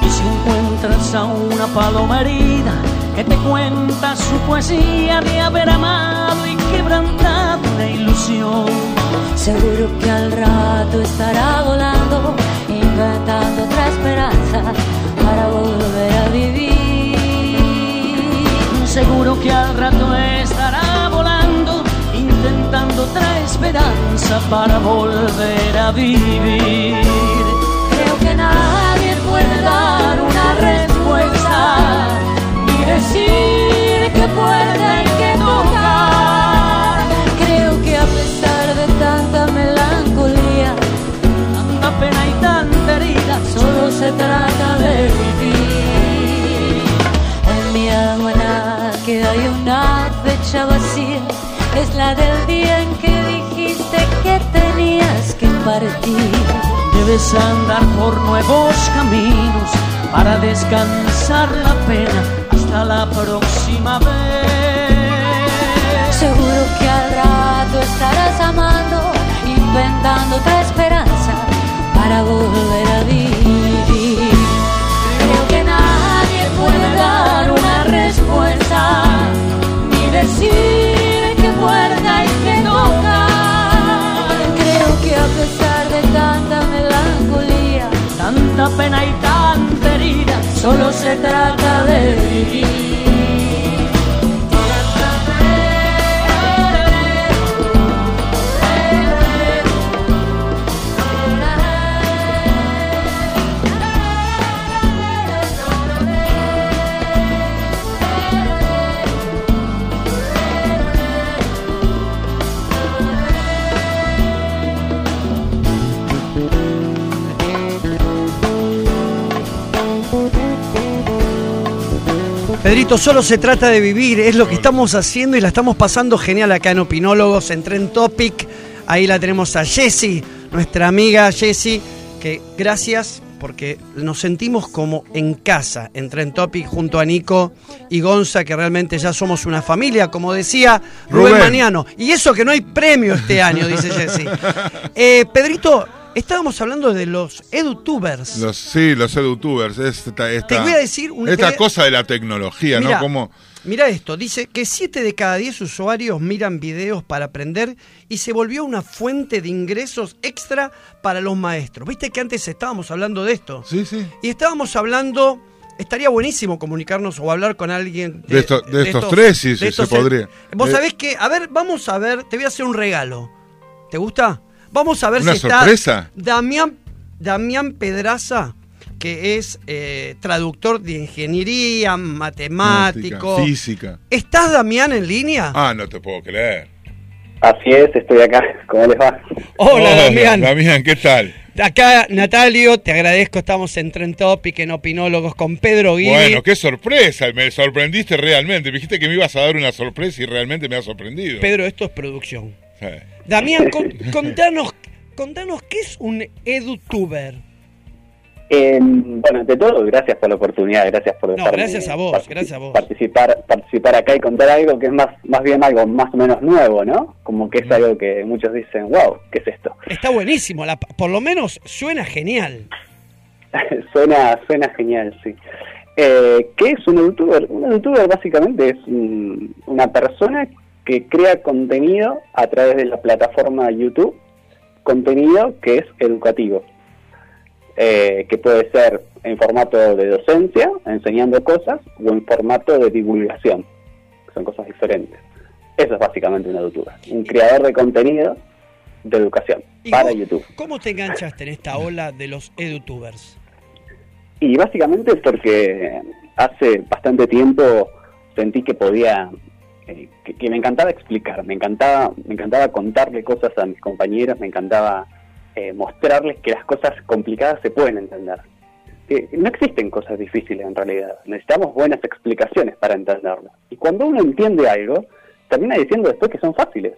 Speaker 8: Y si encuentras a una paloma herida que te cuenta su poesía de haber amado y quebrantado la ilusión,
Speaker 7: seguro que al rato estará volando, inventando otra esperanza
Speaker 8: Seguro que al rato estará intentando otra esperanza para volver a vivir.
Speaker 7: Creo que nadie puede dar una respuesta y decir que puede y que tocar. Creo que a pesar de tanta melancolía,
Speaker 8: tanta pena y tanta herida,
Speaker 7: solo se trata de vivir. Vacía es la del día en que dijiste que tenías que partir.
Speaker 8: Debes andar por nuevos caminos para descansar la pena hasta la próxima vez.
Speaker 7: Seguro que al rato estarás amando, decir hay que tocar. Creo que a pesar de tanta melancolía,
Speaker 8: tanta pena y tanta herida,
Speaker 7: solo se trata de vivir.
Speaker 2: Pedrito, solo se trata de vivir, es lo que estamos haciendo y la estamos pasando genial acá en Opinólogos, en Trend Topic. Ahí la tenemos a Jessie, nuestra amiga Jessie, que gracias porque nos sentimos como en casa en Trend Topic junto a Nico y Gonza, que realmente ya somos una familia, como decía Rubén,
Speaker 3: Rubén.
Speaker 2: Maniano. Y eso que no hay premio este año, dice Jessie. Eh, Pedrito, estábamos hablando de los edutubers.
Speaker 3: Los, sí, los edutubers. Esta, esta,
Speaker 2: Te voy a decir un-
Speaker 3: esta
Speaker 2: te-
Speaker 3: cosa de la tecnología, ¿no? Como,
Speaker 2: Mira esto, dice que 7 de cada 10 usuarios miran videos para aprender y se volvió una fuente de ingresos extra para los maestros. Viste que antes estábamos hablando de esto.
Speaker 3: Sí, sí.
Speaker 2: Y estábamos hablando, estaría buenísimo comunicarnos o hablar con alguien
Speaker 3: De esto- de estos tres, sí, sí, se podría.
Speaker 2: Vos
Speaker 3: Eh,
Speaker 2: sabés que, a ver, vamos a ver, te voy a hacer un regalo. ¿Te gusta? Vamos a ver
Speaker 3: ¿Una
Speaker 2: si está
Speaker 3: sorpresa?
Speaker 2: Damián, Damián Pedraza, que es eh, traductor de ingeniería, matemático.
Speaker 3: Física.
Speaker 2: ¿Estás, Damián, en línea?
Speaker 3: Ah, no te puedo creer.
Speaker 9: Así es, estoy acá. ¿Cómo les va?
Speaker 2: Hola, Damián.
Speaker 3: Damián, ¿qué tal?
Speaker 2: Acá, Natalio, te agradezco. Estamos en Trend Topic, en Opinólogos, con Pedro Guidi.
Speaker 3: Bueno, qué sorpresa, me sorprendiste realmente. Me dijiste que me ibas a dar una sorpresa y realmente me ha sorprendido.
Speaker 2: Pedro, esto es producción.
Speaker 3: Sí.
Speaker 2: Damián, con- contanos, contanos qué es un edutuber.
Speaker 9: Eh, bueno, ante todo, gracias por la oportunidad, gracias por
Speaker 2: No,
Speaker 9: dejarme
Speaker 2: gracias a vos, gracias a vos.
Speaker 9: Participar, participar acá y contar algo que es más, más bien algo más o menos nuevo, ¿no? Como que es algo que muchos dicen, wow, ¿qué es esto?
Speaker 2: Está buenísimo, la- por lo menos suena genial.
Speaker 9: suena, suena genial, sí. Eh, ¿Qué es un youtuber? Un youtuber básicamente es un- una persona que crea contenido a través de la plataforma YouTube, contenido que es educativo, eh, que puede ser en formato de docencia, enseñando cosas, o en formato de divulgación, que son cosas diferentes. Eso es básicamente un youtuber, un creador de contenido de educación
Speaker 2: ¿Y
Speaker 9: para YouTube.
Speaker 2: ¿Cómo te enganchaste en esta ola de los edutubers?
Speaker 9: Y básicamente porque hace bastante tiempo sentí que podía, eh, que, que me encantaba explicar, me encantaba, me encantaba contarle cosas a mis compañeros, me encantaba eh, mostrarles que las cosas complicadas se pueden entender. Que no existen cosas difíciles en realidad, necesitamos buenas explicaciones para entenderlo. Y cuando uno entiende algo, termina diciendo después que son fáciles,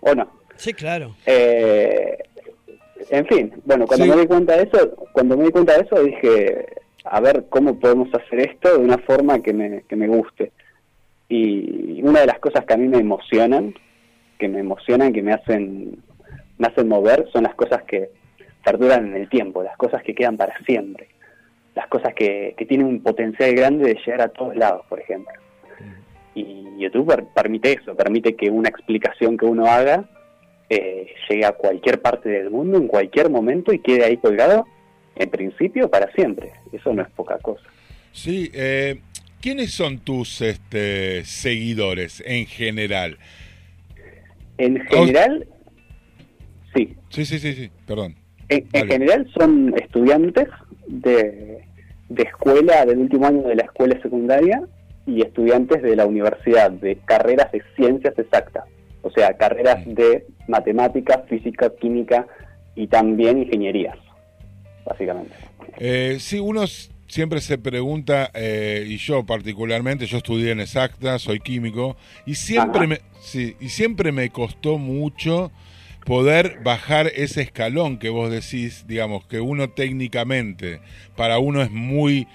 Speaker 9: ¿o no?
Speaker 2: Sí, claro.
Speaker 9: Eh, en fin, bueno, cuando
Speaker 2: Sí.
Speaker 9: me di cuenta de eso, cuando me di cuenta de eso dije, a ver cómo podemos hacer esto de una forma que me, que me guste. Y una de las cosas que a mí me emocionan, que me emocionan, que me hacen, me hacen mover, son las cosas que perduran en el tiempo, las cosas que quedan para siempre, las cosas que, que tienen un potencial grande de llegar a todos lados, por ejemplo. Y YouTube per- permite eso, permite que una explicación que uno haga eh, llegue a cualquier parte del mundo en cualquier momento y quede ahí colgado, en principio, para siempre. Eso no es poca cosa.
Speaker 3: Sí, eh, ¿quiénes son tus este, seguidores en general?
Speaker 9: En general, sí.
Speaker 3: Sí, sí, sí, sí, perdón.
Speaker 9: En, general son estudiantes de, de escuela, del último año de la escuela secundaria y estudiantes de la universidad, de carreras de ciencias exactas, o sea, carreras de matemática, física, química y también ingenierías, básicamente.
Speaker 3: Eh, sí, uno s- siempre se pregunta, eh, y yo particularmente, yo estudié en exacta, soy químico, y siempre,
Speaker 9: Ajá.
Speaker 3: me, sí, y siempre me costó mucho poder bajar ese escalón que vos decís, digamos, que uno técnicamente, para uno es muy,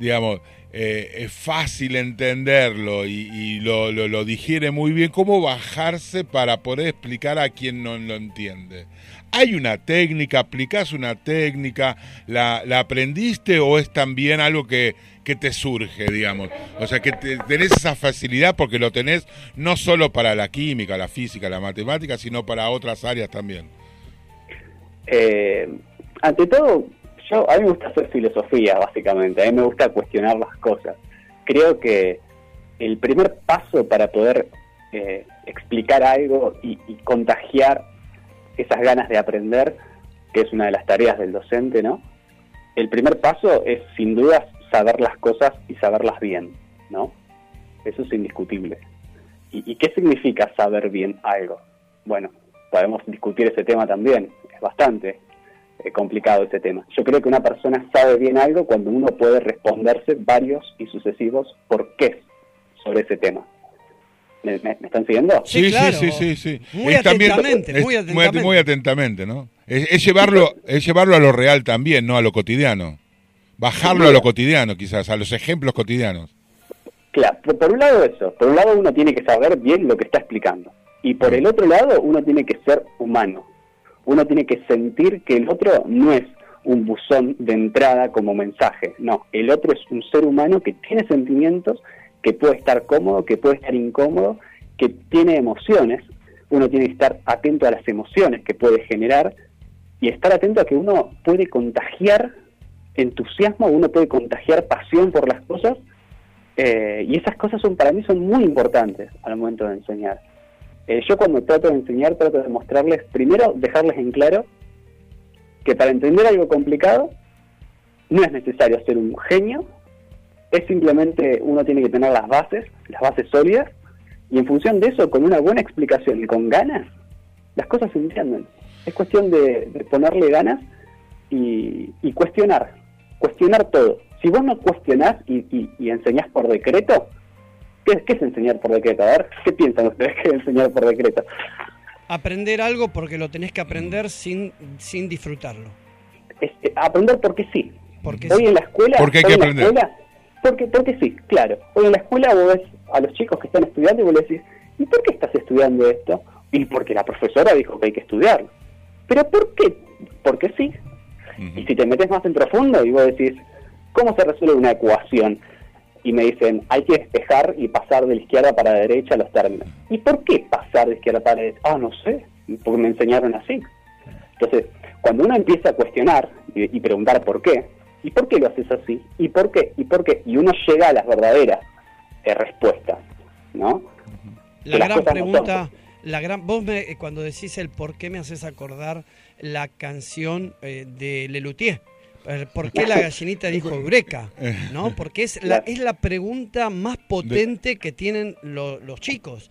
Speaker 3: digamos, eh, es fácil entenderlo y, lo, lo digiere muy bien, cómo bajarse para poder explicar a quien no lo entiende. ¿Hay una técnica? ¿Aplicás una técnica? ¿La, la aprendiste o es también algo que, que te surge, digamos? O sea, que te- tenés esa facilidad porque lo tenés no solo para la química, la física, la matemática, sino para otras áreas también.
Speaker 9: Eh, ante todo, yo a mí me gusta hacer filosofía, básicamente. A mí me gusta cuestionar las cosas. Creo que el primer paso para poder eh, explicar algo y, contagiar esas ganas de aprender, que es una de las tareas del docente, ¿no? El primer paso es, sin duda, saber las cosas y saberlas bien, ¿no? Eso es indiscutible. ¿Y, y qué significa saber bien algo? Bueno, podemos discutir ese tema también, es bastante. Eh, complicado ese tema. Yo creo que una persona sabe bien algo cuando uno puede responderse varios y sucesivos por qué sobre ese tema. ¿Me, me- me están siguiendo?
Speaker 3: Sí, sí, sí, sí, sí.
Speaker 2: Muy
Speaker 3: Es también-
Speaker 2: atentamente,
Speaker 3: es
Speaker 2: muy atentamente.
Speaker 3: muy atentamente, ¿no? Es, es llevarlo, es llevarlo a lo real también, no a lo cotidiano. Bajarlo a lo cotidiano, quizás, a los ejemplos cotidianos.
Speaker 9: Claro, por un lado eso, por un lado uno tiene que saber bien lo que está explicando. Y por el otro lado uno tiene que ser humano. Uno tiene que sentir que el otro no es un buzón de entrada como mensaje. No, el otro es un ser humano que tiene sentimientos, que puede estar cómodo, que puede estar incómodo, que tiene emociones. Uno tiene que estar atento a las emociones que puede generar y estar atento a que uno puede contagiar entusiasmo, uno puede contagiar pasión por las cosas eh, y esas cosas son para mí son muy importantes al momento de enseñar. Eh, yo cuando trato de enseñar trato de mostrarles, primero dejarles en claro que para entender algo complicado no es necesario ser un genio, es simplemente uno tiene que tener las bases, las bases sólidas, y en función de eso, con una buena explicación y con ganas, las cosas se entienden. Es cuestión de, ponerle ganas y, y cuestionar, cuestionar todo. Si vos no cuestionás y, y, y enseñás por decreto, ¿qué, ¿qué es enseñar por decreto? A ver, ¿qué piensan ustedes que es enseñar por decreto?
Speaker 2: Aprender algo porque lo tenés que aprender sin, sin disfrutarlo.
Speaker 9: Es, eh, aprender porque sí.
Speaker 2: Porque
Speaker 9: Hoy
Speaker 2: sí.
Speaker 9: en la escuela...
Speaker 3: Porque hay que aprender.
Speaker 9: escuela- porque, porque sí, claro. Hoy en la escuela vos ves a los chicos que están estudiando y vos le decís, ¿y por qué estás estudiando esto? Y porque la profesora dijo que hay que estudiarlo. ¿Pero por qué? Porque sí. Y si te metes más en profundo y vos decís, ¿cómo se resuelve una ecuación? Y me dicen, hay que despejar y pasar de la izquierda para la derecha los términos. ¿Y por qué pasar de izquierda para la derecha? Ah, no sé, porque me enseñaron así. Entonces, cuando uno empieza a cuestionar y, y preguntar por qué, ¿y por qué lo haces así? ¿Y por qué? ¿Y por qué? Y uno llega a las verdaderas eh, respuestas, ¿no?
Speaker 2: La
Speaker 9: Que
Speaker 2: gran
Speaker 9: no
Speaker 2: pregunta, la gran, vos me, cuando decís el por qué me haces acordar la canción eh, de Lelutier. Eh, ¿Por qué la gallinita dijo Eureka? ¿No? Porque es la, es la pregunta más potente que tienen lo- los chicos.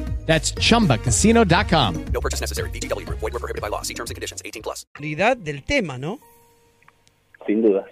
Speaker 10: That's chumbacasino.com.
Speaker 6: No purchase necessary. VGW Group. Void were prohibited by law. See terms and conditions. 18 plus.
Speaker 2: del tema, ¿no?
Speaker 9: Sin dudas,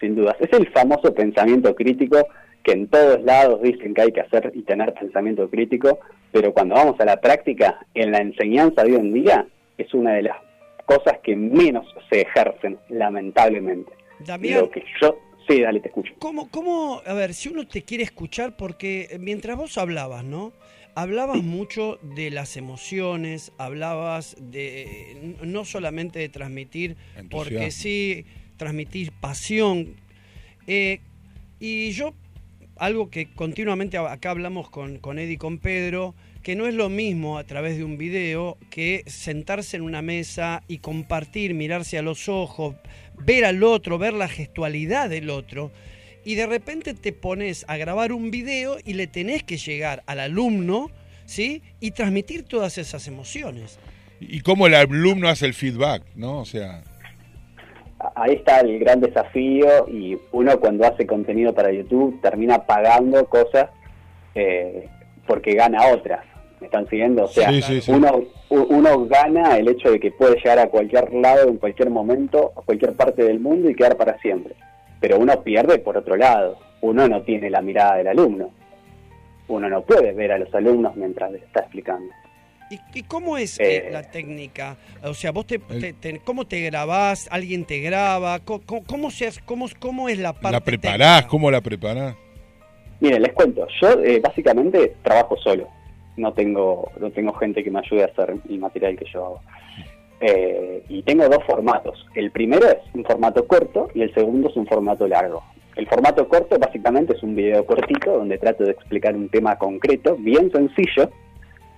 Speaker 9: sin dudas. Es el famoso pensamiento crítico que en todos lados dicen que hay que hacer y tener pensamiento crítico, pero cuando vamos a la práctica, en la enseñanza de hoy en día, es una de las cosas que menos se ejercen, lamentablemente.
Speaker 2: Damián.
Speaker 9: Lo que yo... Sí, dale, te escucho.
Speaker 2: ¿Cómo, ¿Cómo, a ver, si uno te quiere escuchar, porque mientras vos hablabas, ¿no? Hablabas mucho de las emociones, hablabas de no solamente de transmitir, porque sí, transmitir pasión. Eh, y yo, algo que continuamente acá hablamos con, con Eddie y con Pedro, que no es lo mismo a través de un video que sentarse en una mesa y compartir, mirarse a los ojos, ver al otro, ver la gestualidad del otro. Y de repente te pones a grabar un video y le tenés que llegar al alumno, ¿sí? Y transmitir todas esas emociones.
Speaker 3: Y cómo el alumno hace el feedback, ¿no? O sea,
Speaker 9: Ahí está el gran desafío y uno cuando hace contenido para YouTube termina pagando cosas eh, porque gana otras. ¿Me están siguiendo? O sea,
Speaker 3: Sí, sí, sí.
Speaker 9: Uno, uno gana el hecho de que puede llegar a cualquier lado, en cualquier momento, a cualquier parte del mundo y quedar para siempre. Pero uno pierde por otro lado. Uno no tiene la mirada del alumno. Uno no puede ver a los alumnos mientras les está explicando.
Speaker 2: ¿Y, y cómo es eh,
Speaker 9: Eh.
Speaker 2: la técnica? O sea, vos te, te- te- ¿cómo te grabás? ¿Alguien te graba? ¿Cómo, cómo, cómo, cómo es la parte
Speaker 3: ¿la preparás? ¿Cómo la preparás?
Speaker 9: Miren, les cuento, yo eh, básicamente trabajo solo, no tengo, no tengo gente que me ayude a hacer el material que yo hago. Eh, y tengo dos formatos. El primero es un formato corto y el segundo es un formato largo. El formato corto básicamente es un video cortito donde trato de explicar un tema concreto, bien sencillo,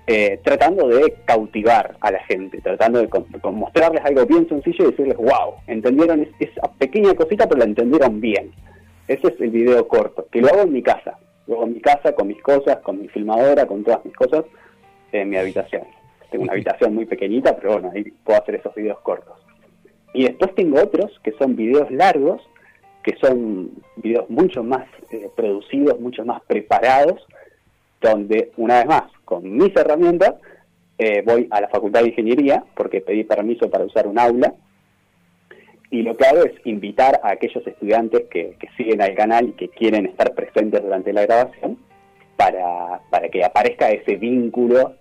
Speaker 9: eh, tratando de cautivar a la gente, tratando de mostrarles algo bien sencillo y decirles, wow, entendieron es- esa pequeña cosita, pero la entendieron bien. Ese es el video corto, que lo hago en mi casa. Lo hago en mi casa, con mis cosas, con mi filmadora, con todas mis cosas, en mi habitación. Tengo una habitación muy pequeñita, pero bueno, ahí puedo hacer esos videos cortos. Y después tengo otros que son videos largos, que son videos mucho más eh, producidos, mucho más preparados, donde una vez más, con mis herramientas, eh, voy a la Facultad de Ingeniería, porque pedí permiso para usar un aula, y lo que hago es invitar a aquellos estudiantes que, que siguen al canal y que quieren estar presentes durante la grabación, para, para que aparezca ese vínculo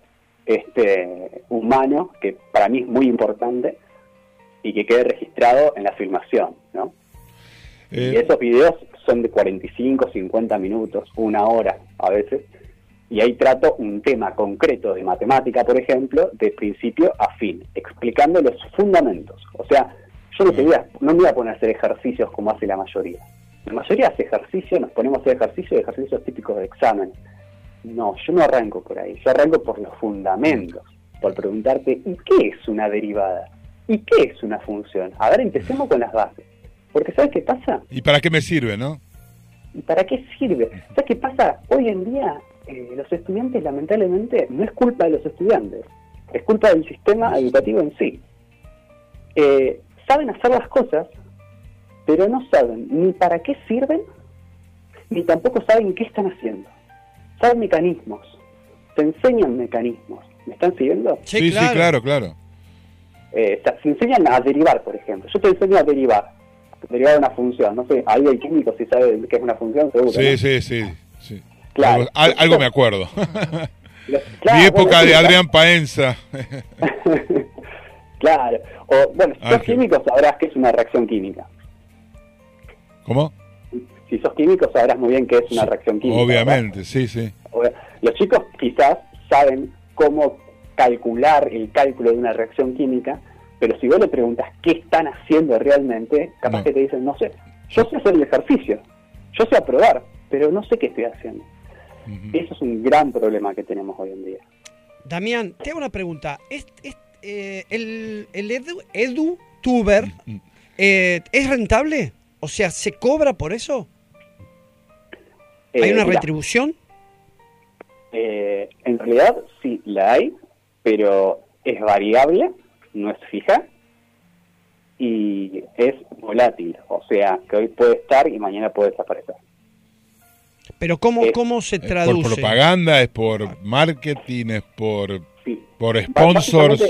Speaker 9: este humano, que para mí es muy importante, y que quede registrado en la filmación, ¿no?
Speaker 3: Eh,
Speaker 9: Y esos videos son de 45, 50 minutos, una hora a veces, y ahí trato un tema concreto de matemática, por ejemplo, de principio a fin, explicando los fundamentos. O sea, yo no, te voy a- no me voy a poner a hacer ejercicios como hace la mayoría. La mayoría hace ejercicio, nos ponemos a hacer ejercicios, ejercicios típicos de examen. No, yo no arranco por ahí, yo arranco por los fundamentos, por preguntarte, ¿y qué es una derivada? ¿Y qué es una función? A ver, empecemos con las bases. Porque ¿sabes qué pasa?
Speaker 3: ¿Y para qué me sirve, no?
Speaker 9: ¿Y para qué sirve? ¿Sabes qué pasa? Hoy en día eh, los estudiantes, lamentablemente, no es culpa de los estudiantes, es culpa del sistema educativo en sí. Eh, saben hacer las cosas, pero no saben ni para qué sirven, ni tampoco saben qué están haciendo. Saben mecanismos, se enseñan mecanismos. ¿Me están siguiendo?
Speaker 3: Sí, sí, claro, claro.
Speaker 9: Eh, se- se enseñan a derivar, por ejemplo. Yo te enseño a derivar. Derivar una función. No sé, ahí el químico si sabe qué es una función, seguro.
Speaker 3: Sí,
Speaker 9: ¿no?
Speaker 3: sí, sí. sí.
Speaker 9: Claro.
Speaker 3: Algo, al- algo me acuerdo.
Speaker 9: Claro,
Speaker 3: Mi época
Speaker 9: bueno,
Speaker 3: de Adrián Paenza.
Speaker 9: Claro. O, bueno, si sos químico sabrás qué es una reacción química.
Speaker 3: ¿Cómo?
Speaker 9: Si sos químico sabrás muy bien qué es una reacción química.
Speaker 3: Obviamente, sí, sí.
Speaker 9: Los chicos quizás saben cómo calcular el cálculo de una reacción química, pero si vos le preguntas qué están haciendo realmente, capaz
Speaker 3: No.
Speaker 9: que te dicen, no sé, yo sé hacer el ejercicio, yo sé aprobar, pero no sé qué estoy haciendo. Eso es un gran problema que tenemos hoy en día.
Speaker 2: Damián, te hago una pregunta. ¿Es, es, eh, el, el edu, EduTuber eh, es rentable? O sea, ¿se cobra por eso? ¿Hay
Speaker 9: Eh,
Speaker 2: una
Speaker 9: mira,
Speaker 2: retribución?
Speaker 9: Eh, en realidad sí la hay, pero es variable, no es fija y es volátil, o sea que hoy puede estar y mañana puede desaparecer.
Speaker 2: Pero ¿cómo,
Speaker 9: Eh,
Speaker 2: cómo se
Speaker 3: Es por
Speaker 2: traduce?
Speaker 3: propaganda, es por marketing, es por, por sponsors.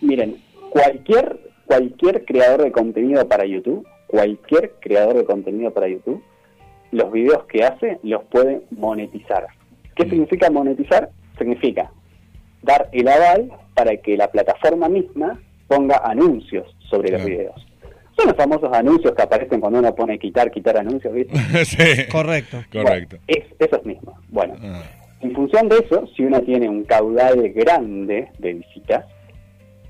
Speaker 9: Miren, cualquier cualquier creador de contenido para YouTube, cualquier creador de contenido para YouTube, los videos que hace los puede monetizar. ¿Qué significa monetizar? Significa dar el aval para que la plataforma misma ponga anuncios sobre los videos. Son los famosos anuncios que aparecen cuando uno pone quitar, quitar anuncios, ¿viste?
Speaker 3: sí.
Speaker 2: Correcto.
Speaker 3: Correcto.
Speaker 9: Bueno, es, esos mismos. Bueno,
Speaker 3: Ah.
Speaker 9: en función de eso, si uno tiene un caudal grande de visitas,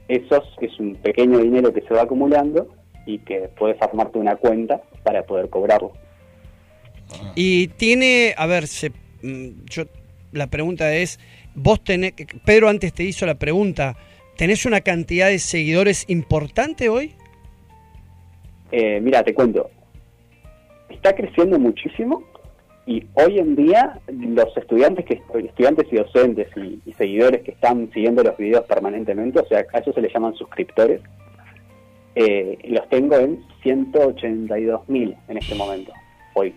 Speaker 9: esos es un pequeño dinero que se va acumulando y que puedes armarte una cuenta para poder cobrarlo.
Speaker 2: Y tiene, a ver, se, mm, yo la pregunta es, vos tenés, Pedro antes te hizo la pregunta, ¿tenés una cantidad de seguidores importante hoy?
Speaker 9: Eh, mira, te cuento, está creciendo muchísimo y hoy en día los estudiantes que estudiantes y docentes y, seguidores que están siguiendo los videos permanentemente, o sea, a eso se les llaman suscriptores, eh, los tengo en 182 mil en este momento, hoy.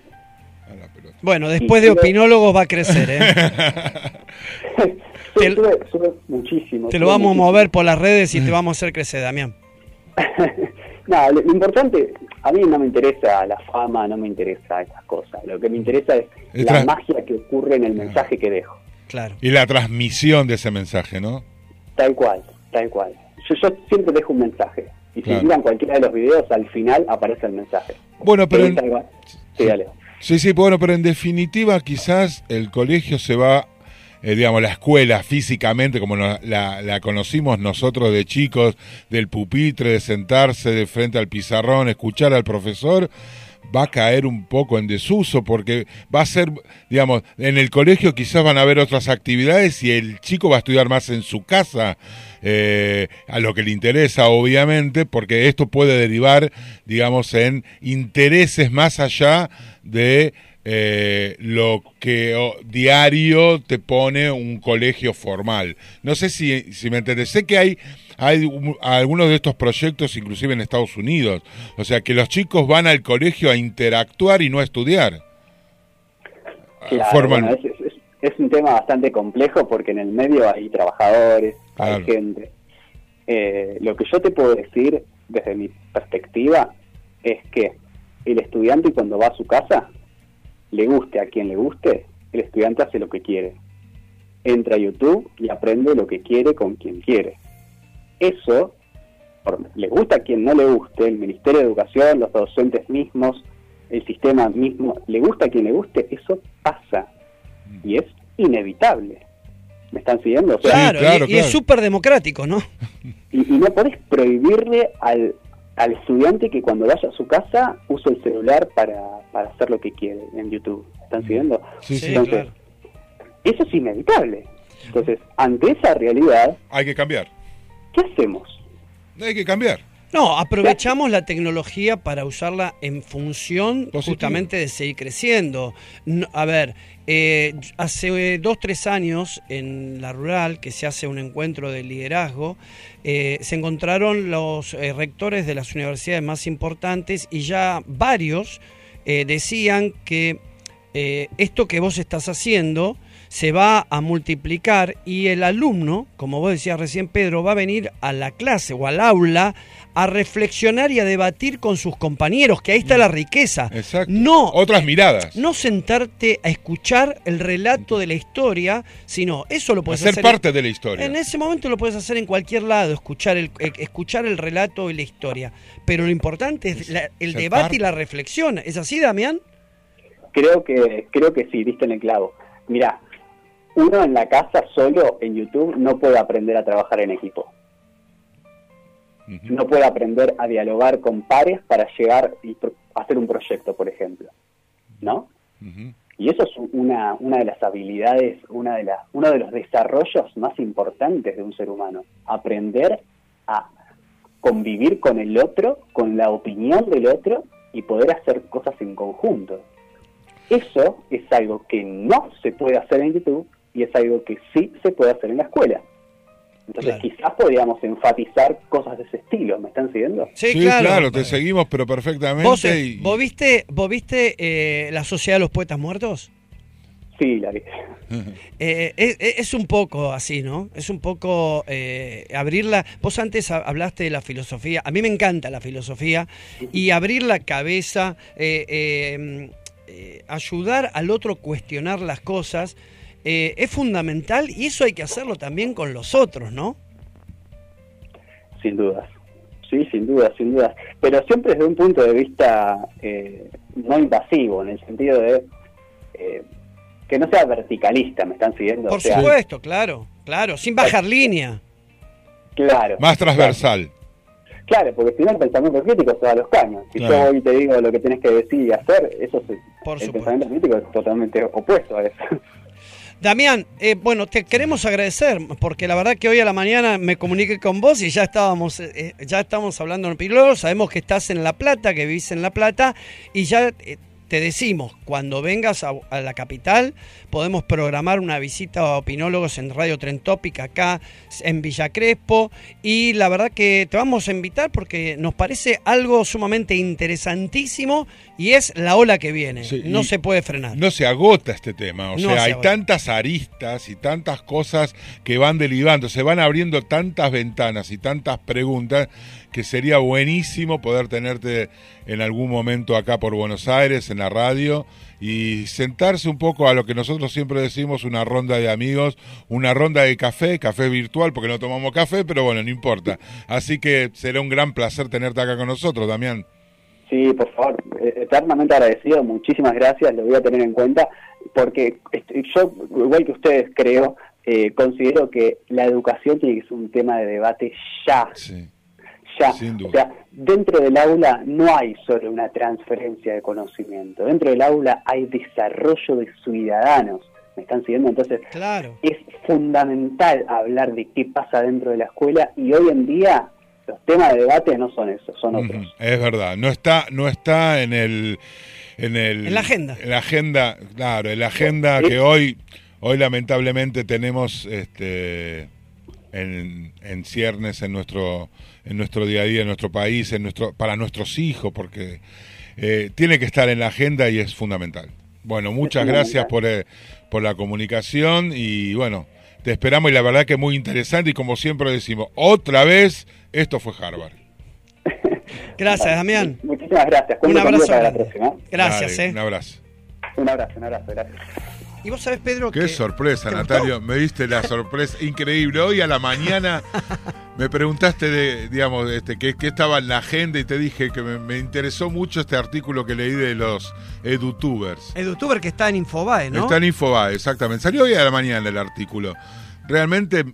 Speaker 2: Bueno, después de opinólogos va a crecer, ¿eh?
Speaker 9: Sube, sube muchísimo.
Speaker 2: Te lo vamos a mover por las redes y te vamos a hacer crecer, Damián.
Speaker 9: No, lo, lo importante, a mí no me interesa la fama, no me interesa esas cosas. Lo que me interesa es la magia que ocurre en el mensaje que dejo.
Speaker 2: Claro.
Speaker 3: Y la transmisión de ese mensaje, ¿no?
Speaker 9: Tal cual, tal cual. Yo, yo siempre dejo un mensaje. Y si
Speaker 3: Claro.
Speaker 9: miran cualquiera de los videos, al final aparece el mensaje.
Speaker 3: Bueno, pero en-.
Speaker 9: Sí, dale.
Speaker 3: Sí, sí, bueno, pero en definitiva quizás el colegio se va, eh, digamos, la escuela físicamente, como la, la conocimos nosotros de chicos, del pupitre, de sentarse de frente al pizarrón, escuchar al profesor, va a caer un poco en desuso porque va a ser, digamos, en el colegio quizás van a haber otras actividades y el chico va a estudiar más en su casa, eh, a lo que le interesa, obviamente, porque esto puede derivar, digamos, en intereses más allá de eh, lo que diario te pone un colegio formal. No sé si, si me entiendes. Sé que hay, hay un- algunos de estos proyectos, inclusive en Estados Unidos. O sea, que los chicos van al colegio a interactuar y no a estudiar.
Speaker 9: Claro,
Speaker 3: Formal-
Speaker 9: bueno, es, es- es un tema bastante complejo porque en el medio hay trabajadores, hay gente. Eh, lo que yo te puedo decir desde mi perspectiva es que el estudiante cuando va a su casa, le guste a quien le guste, el estudiante hace lo que quiere. Entra a YouTube y aprende lo que quiere con quien quiere. Eso, por- le gusta a quien no le guste, el Ministerio de Educación, los docentes mismos, el sistema mismo, le gusta a quien le guste, eso pasa. Y es inevitable. ¿Me están siguiendo? O sea,
Speaker 2: Claro, y, y es súper democrático, ¿no?
Speaker 9: y, y no podés prohibirle al, al estudiante que cuando vaya a su casa use el celular para, para hacer lo que quiere en YouTube. ¿Me ¿Están siguiendo?
Speaker 3: Sí, sí.
Speaker 9: Entonces, eso es inevitable. Entonces, ante esa realidad,
Speaker 3: Hay que cambiar.
Speaker 9: ¿Qué hacemos?
Speaker 3: Hay que cambiar.
Speaker 2: No, aprovechamos la tecnología para usarla en función justamente de seguir creciendo. No, a ver, eh, hace dos, tres años en la rural, que se hace un encuentro de liderazgo, eh, se encontraron los eh, rectores de las universidades más importantes y ya varios eh, decían que eh, esto que vos estás haciendo se va a multiplicar y el alumno, como vos decías recién Pedro, va a venir a la clase o al aula a reflexionar y a debatir con sus compañeros, que ahí está la riqueza.
Speaker 3: Exacto.
Speaker 2: No
Speaker 3: Otras miradas.
Speaker 2: no sentarte a escuchar el relato de la historia, sino eso lo puedes
Speaker 3: Hacer
Speaker 2: hacer
Speaker 3: parte de la historia.
Speaker 2: En ese momento lo puedes hacer en cualquier lado, escuchar el eh, escuchar el relato y la historia, pero lo importante es la- el
Speaker 9: ser
Speaker 2: debate
Speaker 9: parte.
Speaker 2: y la reflexión. ¿Es así, Damián?
Speaker 9: Creo que, creo que sí, diste en el clavo. Mira, uno en la casa solo en YouTube no puede aprender a trabajar en equipo. No puede aprender a dialogar con pares para llegar y hacer un proyecto, por ejemplo. ¿No? Y eso es una, una de las habilidades, una de las, uno de los desarrollos más importantes de un ser humano. Aprender a convivir con el otro, con la opinión del otro y poder hacer cosas en conjunto. Eso es algo que no se puede hacer en YouTube y es algo que sí se puede hacer en la escuela. Entonces quizás podríamos enfatizar cosas de ese estilo, ¿me están siguiendo?
Speaker 2: Sí, claro.
Speaker 3: te seguimos, pero perfectamente.
Speaker 2: ¿Vos, eh,
Speaker 3: y-
Speaker 2: vos viste, vos viste eh, la Sociedad de los Poetas Muertos?
Speaker 9: Sí, la vi.
Speaker 2: Eh, es, es un poco así, ¿no? Es un poco eh, abrirla. Vos antes ha- hablaste de la filosofía. A mí me encanta la filosofía. Y abrir la cabeza, eh, eh, eh, ayudar al otro a cuestionar las cosas, eh, es fundamental. Y eso hay que hacerlo también con los otros, ¿no?
Speaker 9: Sin dudas. Sí, sin dudas, sin dudas. Pero siempre desde un punto de vista eh, no invasivo, en el sentido de eh, que no sea verticalista, ¿me están siguiendo?
Speaker 2: Por
Speaker 9: O sea,
Speaker 2: supuesto, claro, claro, sin bajar línea.
Speaker 9: Claro.
Speaker 3: Más transversal.
Speaker 9: Claro, porque si no el pensamiento crítico se va a los caños. Si
Speaker 3: Claro.
Speaker 9: yo hoy te digo lo que tienes que decir y hacer, eso es,
Speaker 2: Por
Speaker 9: el
Speaker 2: supuesto.
Speaker 9: pensamiento crítico es totalmente opuesto a eso.
Speaker 2: Damián, eh, bueno, te queremos agradecer porque la verdad que hoy a la mañana me comuniqué con vos y ya estábamos, eh, ya estamos hablando en Piloto, sabemos que estás en La Plata, que vivís en La Plata y ya eh, te decimos, cuando vengas a, a la capital podemos programar una visita a opinólogos en Radio Trentópica acá en Villa Crespo y la verdad que te vamos a invitar porque nos parece algo sumamente interesantísimo y es la ola que viene,
Speaker 3: Sí,
Speaker 2: no se puede frenar.
Speaker 3: No se agota este tema, o
Speaker 2: No
Speaker 3: sea,
Speaker 2: se
Speaker 3: hay
Speaker 2: agota.
Speaker 3: tantas aristas y tantas cosas que van derivando, se van abriendo tantas ventanas y tantas preguntas que sería buenísimo poder tenerte en algún momento acá por Buenos Aires, en la radio, y sentarse un poco a lo que nosotros siempre decimos, una ronda de amigos, una ronda de café, café virtual, porque no tomamos café, pero bueno, no importa. Así que será un gran placer tenerte acá con nosotros, Damián.
Speaker 9: Sí, por favor, eh, eternamente agradecido, muchísimas gracias, lo voy a tener en cuenta, porque yo, igual que ustedes creo, eh, considero que la educación tiene que ser un tema de debate ya, ya.
Speaker 3: Sin duda.
Speaker 9: O sea, dentro del aula no hay solo una transferencia de conocimiento, dentro del aula hay desarrollo de ciudadanos. ¿Me están siguiendo? Entonces,
Speaker 2: Claro.
Speaker 9: es fundamental hablar de qué pasa dentro de la escuela y hoy en día los temas de debate no son esos, son otros.
Speaker 3: Es verdad, no está, no está en el, en el,
Speaker 2: En la agenda.
Speaker 3: en la agenda, claro, en la agenda que hoy, hoy lamentablemente tenemos, este, en, en ciernes en nuestro, en nuestro día a día, en nuestro país, en nuestro, para nuestros hijos, porque eh, tiene que estar en la agenda y es fundamental. Bueno, muchas gracias por, eh, por la comunicación y bueno, te esperamos y la verdad que muy interesante y como siempre decimos, otra vez, esto fue Harvard.
Speaker 2: Gracias, Damián.
Speaker 9: Muchísimas gracias.
Speaker 2: Un abrazo
Speaker 9: para la próxima.
Speaker 2: Gracias,
Speaker 3: Dale,
Speaker 2: eh.
Speaker 3: Un abrazo.
Speaker 9: Un abrazo, un abrazo, gracias.
Speaker 2: Y vos sabés, Pedro,
Speaker 3: Qué
Speaker 2: que...
Speaker 3: sorpresa,
Speaker 2: ¿Te
Speaker 3: Natalio. Me diste la sorpresa increíble. Hoy a la mañana me preguntaste, de, digamos, este, qué, qué estaba en la agenda y te dije que me, me interesó mucho este artículo que leí de los edutubers.
Speaker 2: El youtuber que está en Infobae, ¿no?
Speaker 3: Está en Infobae, exactamente. Salió hoy a la mañana el artículo. Realmente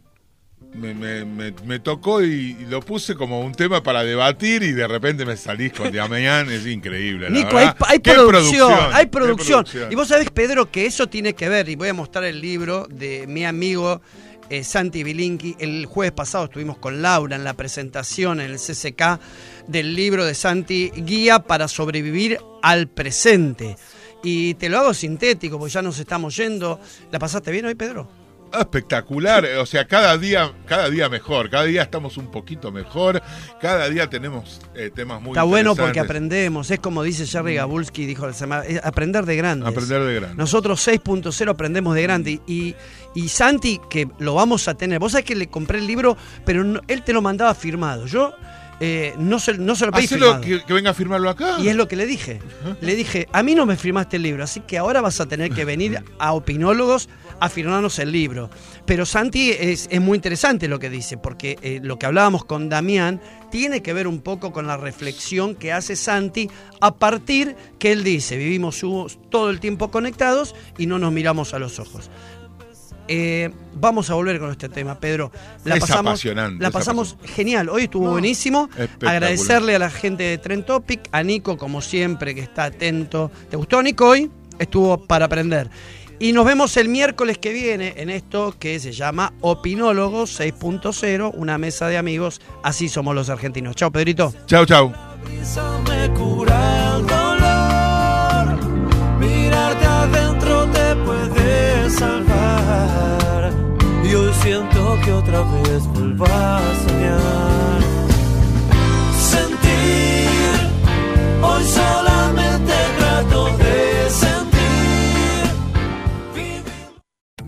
Speaker 3: me, me- me- me tocó y, y lo puse como un tema para debatir y de repente me salís con Damián. Es increíble. la
Speaker 2: Nico, hay,
Speaker 3: verdad.
Speaker 2: hay
Speaker 3: ¡Qué
Speaker 2: producción, hay producción. Y vos sabés, Pedro, que eso tiene que ver, y voy a mostrar el libro de mi amigo eh, Santi Bilinki. El jueves pasado estuvimos con Laura en la presentación en el CCK del libro de Santi, Guía para sobrevivir al presente. Y te lo hago sintético, porque ya nos estamos yendo. ¿La pasaste bien hoy, Pedro?
Speaker 3: Espectacular, o sea, cada día, cada día mejor, cada día estamos un poquito mejor, cada día tenemos eh, temas muy
Speaker 2: Está bueno porque aprendemos, es como dice Jerry Gabulski, dijo la semana, es aprender de grandes.
Speaker 3: Aprender de grandes.
Speaker 2: Nosotros 6.0 aprendemos de grande. Y, y Santi, que lo vamos a tener, vos sabés que le compré el libro, pero no- él te lo mandaba firmado. Yo eh, no, se, no se lo pedí firmado.
Speaker 3: que, que venga a firmarlo acá.
Speaker 2: Y es lo que le dije. Le dije, a mí no me firmaste el libro, así que ahora vas a tener que venir a opinólogos a firmarnos el libro. Pero Santi es, es muy interesante lo que dice, porque eh, lo que hablábamos con Damián tiene que ver un poco con la reflexión que hace Santi a partir que él dice, vivimos todo el tiempo conectados y no nos miramos a los ojos. Eh, vamos a volver con este tema, Pedro. La
Speaker 3: Es
Speaker 2: pasamos,
Speaker 3: apasionante,
Speaker 2: La
Speaker 3: es
Speaker 2: pasamos genial. Hoy estuvo buenísimo. Agradecerle a la gente de Trend Topic, a Nico, como siempre, que está atento. ¿Te gustó, Nico, hoy? Estuvo para aprender. Y nos vemos el miércoles que viene en esto que se llama Opinólogos 6.0, una mesa de amigos. Así somos los argentinos. Chao, Pedrito.
Speaker 11: El dolor. Mirarte adentro te puede salvar. Y hoy siento que otra vez vuelvo a soñar. Sentir, hoy solamente